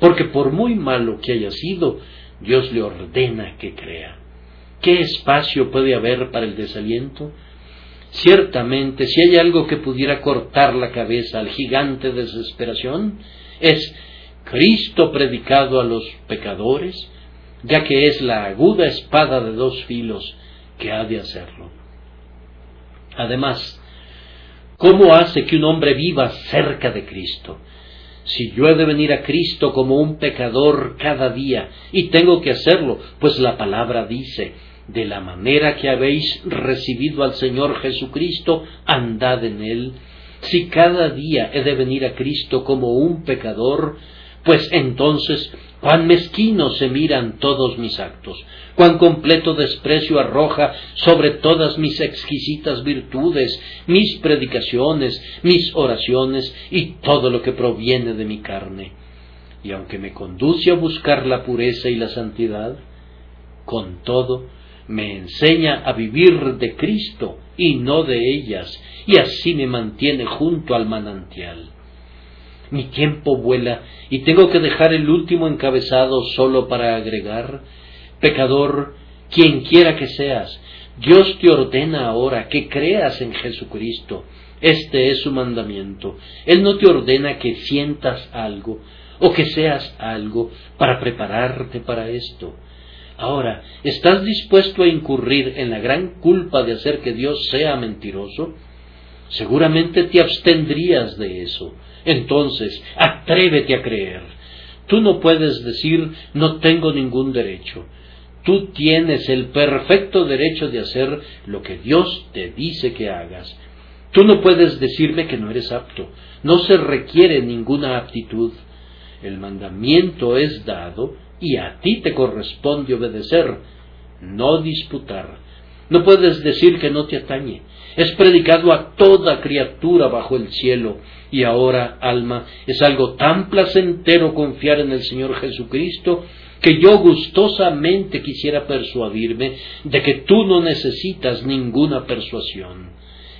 porque por muy malo que haya sido, Dios le ordena que crea. ¿Qué espacio puede haber para el desaliento? Ciertamente, si hay algo que pudiera cortar la cabeza al gigante de desesperación, es Cristo predicado a los pecadores, ya que es la aguda espada de dos filos que ha de hacerlo. Además, ¿cómo hace que un hombre viva cerca de Cristo? Si yo he de venir a Cristo como un pecador cada día, y tengo que hacerlo, pues la palabra dice, de la manera que habéis recibido al Señor Jesucristo, andad en él. Si cada día he de venir a Cristo como un pecador, pues entonces cuán mezquinos se miran todos mis actos, cuán completo desprecio arroja sobre todas mis exquisitas virtudes, mis predicaciones, mis oraciones y todo lo que proviene de mi carne. Y aunque me conduce a buscar la pureza y la santidad, con todo me enseña a vivir de Cristo y no de ellas, y así me mantiene junto al manantial. Mi tiempo vuela y tengo que dejar el último encabezado solo para agregar, pecador, quien quiera que seas, Dios te ordena ahora que creas en Jesucristo. Este es su mandamiento. Él no te ordena que sientas algo o que seas algo para prepararte para esto. Ahora, ¿estás dispuesto a incurrir en la gran culpa de hacer que Dios sea mentiroso? Seguramente te abstendrías de eso. Entonces, atrévete a creer. Tú no puedes decir no tengo ningún derecho. Tú tienes el perfecto derecho de hacer lo que Dios te dice que hagas. Tú no puedes decirme que no eres apto. No se requiere ninguna aptitud. El mandamiento es dado y a ti te corresponde obedecer, no disputar. No puedes decir que no te atañe. Es predicado a toda criatura bajo el cielo. Y ahora, alma, es algo tan placentero confiar en el Señor Jesucristo que yo gustosamente quisiera persuadirme de que tú no necesitas ninguna persuasión.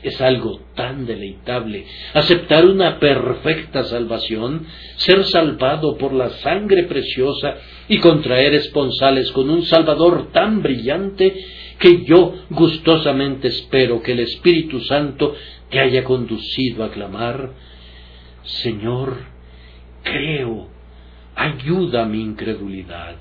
Es algo tan deleitable aceptar una perfecta salvación, ser salvado por la sangre preciosa y contraer esponsales con un Salvador tan brillante que yo gustosamente espero que el Espíritu Santo te haya conducido a clamar, Señor, creo, ayuda mi incredulidad.